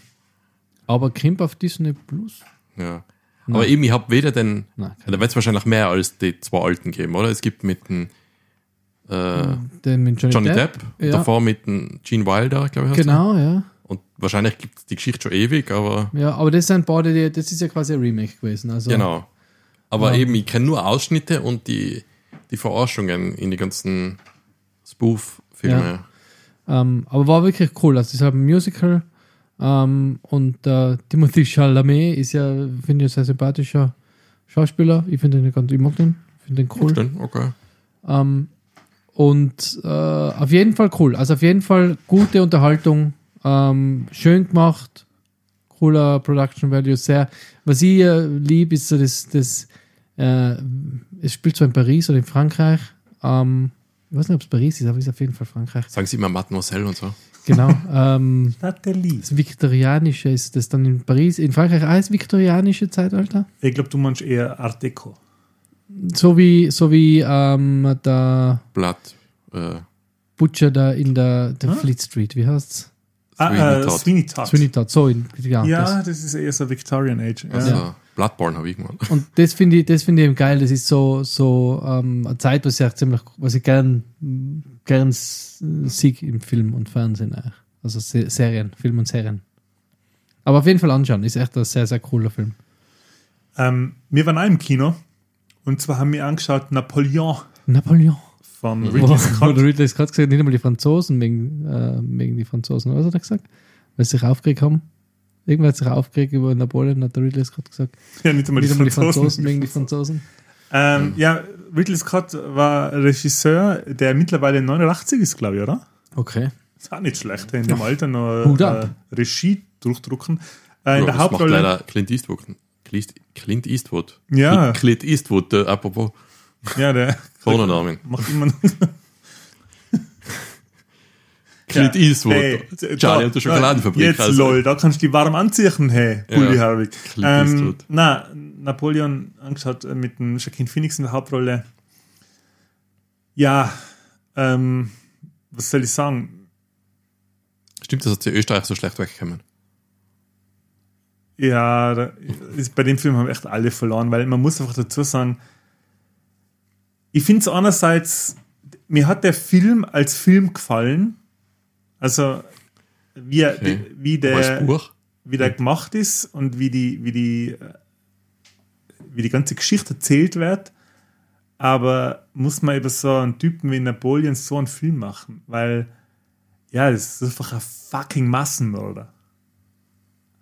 Aber Kimp auf Disney Plus? Ja. Aber eben, ich habe weder den, Nein, da wird es wahrscheinlich mehr als die zwei alten geben, oder? Es gibt mit dem äh, Den mit Johnny, Johnny Depp. Depp, Ja. davor mit dem Gene Wilder, glaube ich. Genau, ja. Und wahrscheinlich gibt es die Geschichte schon ewig, aber Ja, aber das sind beide, die- das ist ja quasi ein Remake gewesen. Also, genau. Aber Ja. eben, ich kenne nur Ausschnitte und die, die Verarschungen in die ganzen Spoof-Filme. Ähm, aber war wirklich cool. Also, es ist halt ein Musical. Ähm, und äh, Timothy Chalamet ist ja, finde ich, ein sehr sympathischer Schauspieler. Ich finde ihn ganz, ich mag den. Finde den cool. Stimmt, okay. Ähm, und äh, auf jeden Fall cool. Also auf jeden Fall gute Unterhaltung, ähm, schön gemacht, cooler Production Value, sehr. Was ich äh, lieb, ist so das, das äh, es spielt zwar in Paris oder in Frankreich. Ähm, ich weiß nicht, ob es Paris ist, aber es ist auf jeden Fall Frankreich. Sagen Sie immer Mademoiselle und so. Genau. ähm, Nathalie. das Viktorianische ist das dann in Paris, in Frankreich auch das viktorianische Zeitalter. Ich glaube, du meinst eher Art Deco. So wie, so wie ähm, der Blatt. Äh, Butcher da in der, der Ah. Fleet Street, wie heißt's? Ah, Sweeney äh, Todd. Sweeney Todd. Sweeney Todd, so in, ja, ja, das. das. ist eher so Victorian Age. Ja. also Bloodborne habe ich gemacht. Und das finde ich, das finde ich eben geil. Das ist so, so ähm, eine Zeit, was ich auch ziemlich, was ich gern, gern s- sehe im Film und Fernsehen auch. Also Se Serien, Film und Serien. Aber auf jeden Fall anschauen, ist echt ein sehr, sehr cooler Film. Ähm, wir waren auch im Kino und zwar haben wir angeschaut Napoleon Napoleon. von Ridley Scott. Ridley Scott gesagt, nicht einmal die Franzosen wegen, äh, wegen die Franzosen, oder was hat er gesagt? Weil sie sich aufgeregt haben. Irgendwer hat sich aufgeregt über Napoleon, hat der Ridley Scott gesagt. Ja, nicht einmal die die Franzosen. Franzosen wegen die Franzosen. Ähm, ja, Ridley Scott war Regisseur, der mittlerweile 89 ist, glaube ich, oder? Okay. Ist auch nicht schlecht, in dem Alter noch äh. Regie durchdrucken. Äh, in Ja, der das macht Hauptrolle. leider Clint Eastwood. Clint- Clint Eastwood. Ja. Clint Eastwood, äh, apropos Ja, der Vordernamen. macht immer noch. Clint Eastwood. Hey, Charlie und die Schokoladenfabrik. Jetzt, also. lol, da kannst du die warm anziehen, hey, Ja. Bully Harvey. Clint Ähm, na, Napoleon angeschaut äh, mit dem Joaquin Phoenix in der Hauptrolle. Ja, ähm, was soll ich sagen? Stimmt, dass die Österreich so schlecht wegkommen. Ja, da ist, bei dem Film haben echt alle verloren, weil man muss einfach dazu sagen, ich finde es einerseits, mir hat der Film als Film gefallen, also wie, Okay. wie Aber als der Buch? wie der gemacht ist und wie die, wie die, äh, wie die ganze Geschichte erzählt wird. Aber muss man über so einen Typen wie Napoleon so einen Film machen? Weil, ja, das ist einfach ein fucking Massenmörder.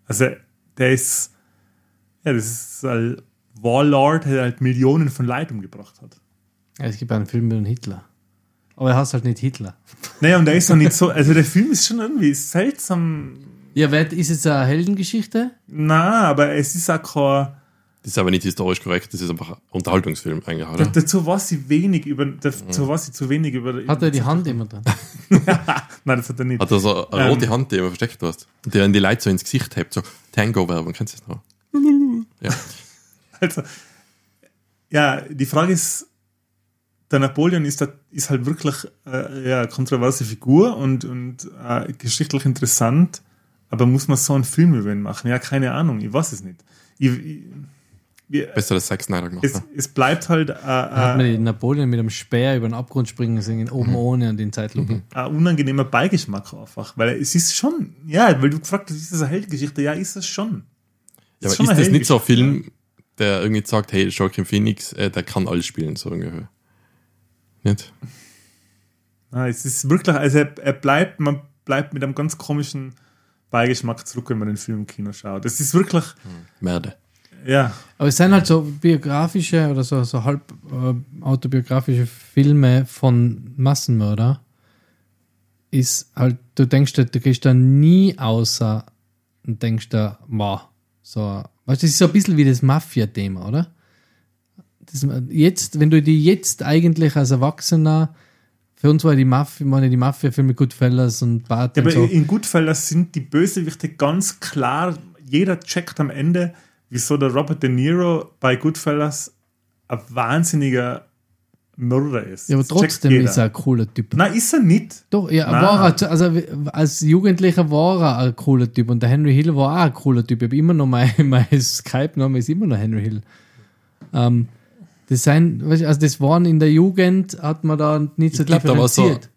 Also, der ist, ja, das ist ein Warlord, der halt Millionen von Leid umgebracht hat. Ja, es gibt einen Film mit Hitler. Aber er heißt halt nicht Hitler. Naja, und der ist noch nicht so, also der Film ist schon irgendwie seltsam. Ja, wer, ist es eine Heldengeschichte? Na, aber es ist auch kein, Das ist aber nicht historisch korrekt, das ist einfach ein Unterhaltungsfilm eigentlich, Da, oder? dazu weiß ich wenig über, dazu weiß ich zu wenig über. Hat er die Hand immer dran? Nein, das hat er nicht. Hat er so eine Ähm. rote Hand, die immer versteckt hast. Und der in die Leute so ins Gesicht hebt, so Tango-Werbung, kennst du das noch? Ja. Also, ja, die Frage ist, der Napoleon ist, ist halt wirklich äh, ja, eine kontroverse Figur und, und äh, geschichtlich interessant, aber muss man so einen Film über ihn machen? Ja, keine Ahnung, ich weiß es nicht. Ich, ich, wir- Besser als Zack Snyder gemacht. es, ne? es bleibt halt äh, hat man äh, den Napoleon mit einem Speer über den Abgrund springen sehen, oben ohne und in Zeitlupe. ein unangenehmer Beigeschmack einfach, weil es ist schon, ja, weil du gefragt hast, ist das eine Heldgeschichte? Ja, ist es schon. Ja, aber schon ist das nicht so ein. Film, der irgendwie sagt, hey, Joaquin Phoenix, äh, der kann alles spielen, so ungefähr? Nicht? Ah, es ist wirklich, also er, er bleibt, man bleibt mit einem ganz komischen Beigeschmack zurück, wenn man den Film im Kino schaut. Das ist wirklich, Merde. ja, Aber es sind halt so biografische oder so, so halb äh, autobiografische Filme von Massenmörder. Ist halt, du denkst, dir, du gehst da nie außer und denkst da, wow, so, weißt du, das ist so ein bisschen wie das Mafia-Thema, oder? Jetzt, wenn du die jetzt eigentlich als Erwachsener, für uns war die Mafia, meine die Mafia-Filme Goodfellas und Bart ja und aber so. in Goodfellas sind die Bösewichte ganz klar, jeder checkt am Ende, wieso der Robert De Niro bei Goodfellas ein wahnsinniger Mörder ist. Ja, aber Das trotzdem ist er ein cooler Typ. Nein, ist er nicht. Doch, ja, Nein. war er, also als Jugendlicher war er ein cooler Typ und der Henry Hill war auch ein cooler Typ. Ich habe immer noch mein, mein Skype-Name ist immer noch Henry Hill. Ähm, das sein, also das waren in der Jugend, hat man da nicht so Ich glaub, da war so- differenziert.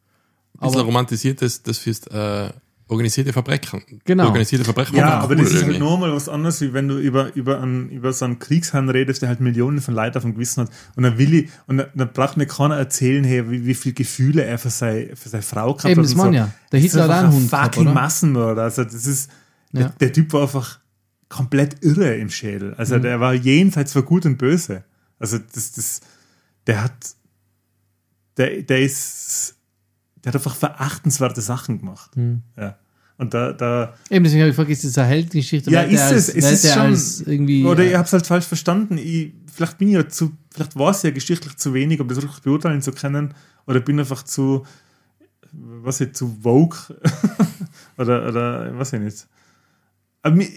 Ein Aber- romantisiertes, das fürs äh, organisierte Verbrechen. Genau. Organisierte Verbrechen Ja, aber cool das ist halt irgendwie. nochmal was anderes, wie wenn du über, über, einen, über so einen Kriegsherrn redest, der halt Millionen von Leuten auf dem Gewissen hat. Und dann will ich, und dann, dann braucht mir keiner erzählen, hey, wie, wie viel Gefühle er für seine, für seine Frau gehabt Eben, hat. das und meine so. ja. Der Das Hitler hat einen ein Hund gehabt, fucking oder? Massenmörder. Also, das ist, Ja. der, der Typ war einfach komplett irre im Schädel. Mhm. Also, der war jenseits von Gut und Böse. Also, das, das, der hat, der, der ist, der hat einfach verachtenswerte Sachen gemacht. Mhm. Ja. Und da, da, Eben, deswegen habe ich das eine Heldengeschichte? Ja, ist es. Es ist der schon- als irgendwie. Oder äh, ihr habt es halt falsch verstanden. Ich, vielleicht bin ich ja zu, vielleicht war es ja geschichtlich zu wenig, um das wirklich beurteilen zu können. Oder bin einfach zu, was ich, zu vogue. oder, oder, weiß ich nicht. Aber mir,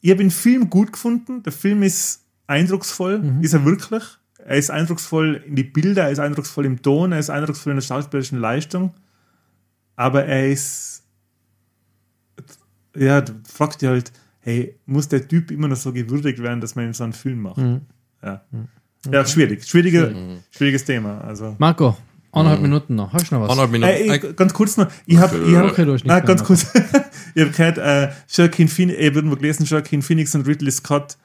ich habe den Film gut gefunden. Der Film ist eindrucksvoll. Ist er wirklich? Er ist eindrucksvoll in die Bilder, er ist eindrucksvoll im Ton, er ist eindrucksvoll in der schauspielerischen Leistung. Aber er ist, ja, du fragst dich halt, hey, muss der Typ immer noch so gewürdigt werden, dass man ihm so einen Film macht? Mhm. Ja. ja, schwierig. Schwierige, Schwieriges Thema. Also. Marco, eineinhalb Minuten noch. Hast du noch was? Eineinhalb Minuten. Äh, ganz kurz noch, ich habe ich hab, Okay, nein, ganz mehr. kurz, ich habe gehört, äh, Joaquin Phoenix, ich habe irgendwo gelesen, Joaquin Phoenix und Ridley Scott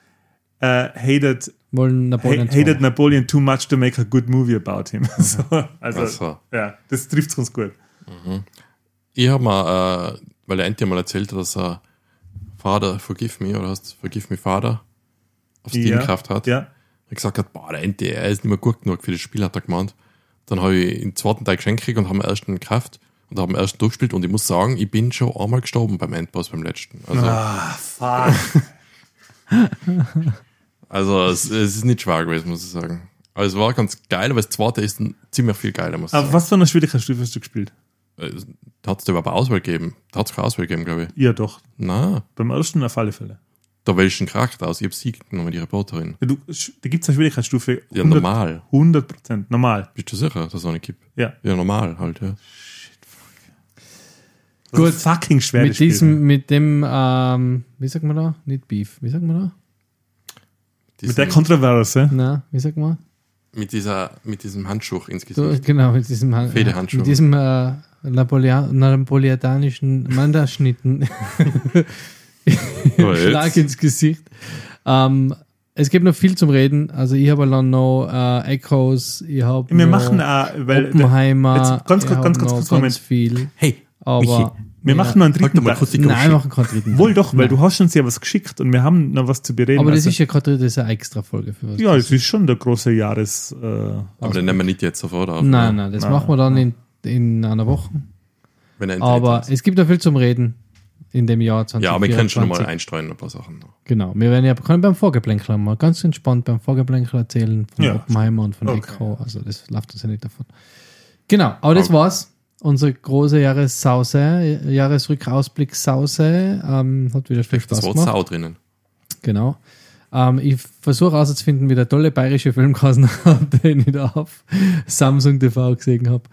äh, hated, Wollen Napoleon ha hated Napoleon too much to make a good movie about him. so, also, so. ja, das trifft ganz gut. Ich habe mal, äh, weil der Enti mal erzählt hat, dass er Father Forgive Me oder hast Forgive Me Father auf Steam ja, gekauft hat. Ja. Er gesagt hat, boah, der Enti, er ist nicht mehr gut genug für das Spiel, hat er gemeint. Dann habe ich den zweiten Teil geschenkt gekriegt und haben den ersten gekauft und haben den ersten durchgespielt und ich muss sagen, ich bin schon einmal gestorben beim Endboss beim letzten. Also, Ah, fuck. also es, es ist nicht schwer gewesen, muss ich sagen. Aber es war ganz geil, aber das zweite ist ein ziemlich viel geiler, muss ich Aber sagen. was für eine Schwierigkeitsstufe hast du gespielt? äh, hat es da überhaupt eine Auswahl gegeben? Da hat es keine Auswahl gegeben, glaube ich. Ja, doch. Na, Beim ersten auf alle Fälle. da welchen Charakter aus? Ich habe sie genommen, die Reporterin. Ja, du, da gibt es eine Schwierigkeitsstufe. Ja, normal. 100 Prozent. Normal. Bist du sicher, dass es auch nicht gibt? Ja. Ja, normal halt, ja. Das Gut. ist fucking schwer. Mit diesem, mit dem, ähm, wie sagt man da? Nicht Beef, wie sagt man da? Mit der Kontroverse. Na, wie sagt man? mit, dieser, mit diesem Handschuh ins So, Gesicht. genau, mit diesem, Han- Federhandschuh. mit diesem äh, Napoleon, napoleonischen Mandaschnitten. Schlag ins Gesicht. Ähm, es gibt noch viel zum Reden. Also ich habe dann noch äh, Echoes, ich habe Wir noch machen auch, weil Oppenheimer, Jetzt ganz kurz, ganz kurz, noch kurz, ganz Moment. viel. Hey, Aber Michi, wir ja. machen noch einen halt dritten die Nein, wir machen keinen dritten. Wohl doch, weil Nein. du hast uns ja was geschickt und wir haben noch was zu bereden. Aber das Also- ist ja gerade das ist eine extra Folge für was. ja, es ist schon der große Jahres. Äh, Aber den nehmen wir nicht jetzt sofort auf. Nein, nein, das Nein, machen wir dann in, in einer Woche. Wenn er Aber entdeckt es gibt ja viel zum Reden in dem Jahr 2024. Ja, aber wir können schon mal einstreuen, ein paar Sachen. noch. Genau, wir werden ja können beim Vorgeplänkel mal ganz entspannt beim Vorgeplänkel erzählen von Ja. Oppenheimer und von Okay. Echo. Also das läuft uns ja nicht davon. Genau, aber das Okay. war's. Unsere große Jahressause, Jahresrückausblick Sause, ähm, hat wieder viel Steckt das Spaß Wort gemacht. Sau drinnen. Genau. Ähm, ich versuche herauszufinden, wie der tolle bayerische Filmkasten den ich da auf Samsung TV gesehen habe.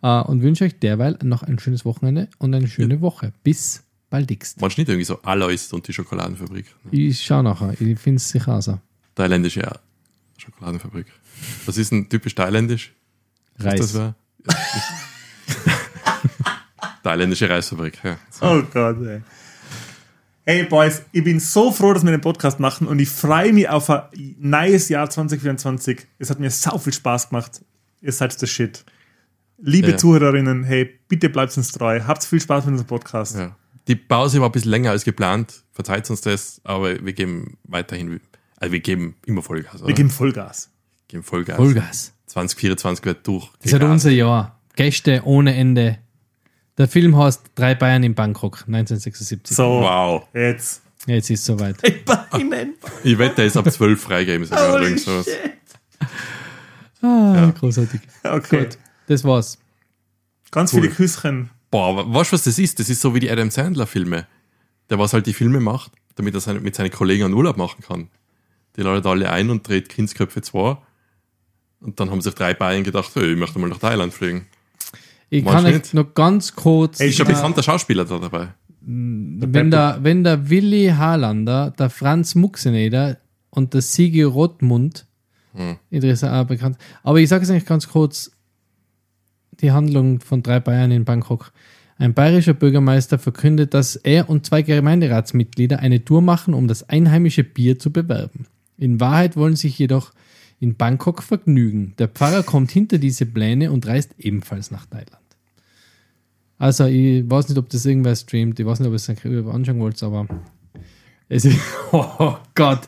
Äh, und wünsche euch derweil noch ein schönes Wochenende und eine schöne Woche. Bis baldigst. Manchmal nicht irgendwie so Alois und die Schokoladenfabrik. Ich schau nachher, ich finde es sicher aus. Thailändische ja, Schokoladenfabrik. Was ist denn typisch thailändisch? Reis. Das war thailändische Reisfabrik. Ja. Oh Gott, ey. Hey Boys, ich bin so froh, dass wir den Podcast machen und ich freue mich auf ein neues Jahr 2024. Es hat mir sau viel Spaß gemacht. Ihr seid der Shit. Liebe Ja. Zuhörerinnen, hey, bitte bleibt uns treu. Habt viel Spaß mit unserem Podcast. Ja. Die Pause war ein bisschen länger als geplant. Verzeiht uns das, aber wir geben weiterhin, also wir geben immer Vollgas. Oder? Wir geben Vollgas. geben Vollgas. Vollgas. 2024 wird durch. Das ist halt unser Jahr. Gäste ohne Ende. Der Film heißt Drei Bayern in Bangkok, 1976. So, Wow. jetzt. Jetzt ist es soweit. Ich wette, der ist ab 12 freigegeben. Holy shit. Ah, großartig. Okay. Gut, das war's. Ganz Cool. viele Küsschen. Boah, aber weißt du, was das ist? Das ist so wie die Adam Sandler-Filme. Der, was halt die Filme macht, damit er seine, mit seinen Kollegen einen Urlaub machen kann. Die ladet alle ein und dreht Kindsköpfe 2. Und dann haben sich drei Bayern gedacht, hey, ich möchte mal nach Thailand fliegen. Ich Meinst kann euch noch ganz kurz. Ey, Ist ein äh, bekannter Schauspieler da dabei. wenn, der, wenn der Willi Harlander, der Franz Muxeneder und der Sigi Rothmund, Hm. interessant, auch bekannt. Aber ich sage es eigentlich ganz kurz: die Handlung von drei Bayern in Bangkok. Ein bayerischer Bürgermeister verkündet, dass er und zwei Gemeinderatsmitglieder eine Tour machen, um das einheimische Bier zu bewerben. In Wahrheit wollen sich jedoch in Bangkok vergnügen. Der Pfarrer kommt hinter diese Pläne und reist ebenfalls nach Thailand. Also, ich weiß nicht, ob das irgendwer streamt. Ich weiß nicht, ob ihr es anschauen wollt, aber es ist, oh Gott,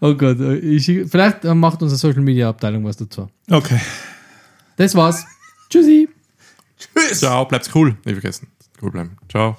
oh Gott. Ich, vielleicht macht unsere Social Media Abteilung was dazu. Okay. Das war's. Tschüssi. Tschüss. Ciao, bleibt's cool. Nicht vergessen. Cool bleiben. Ciao.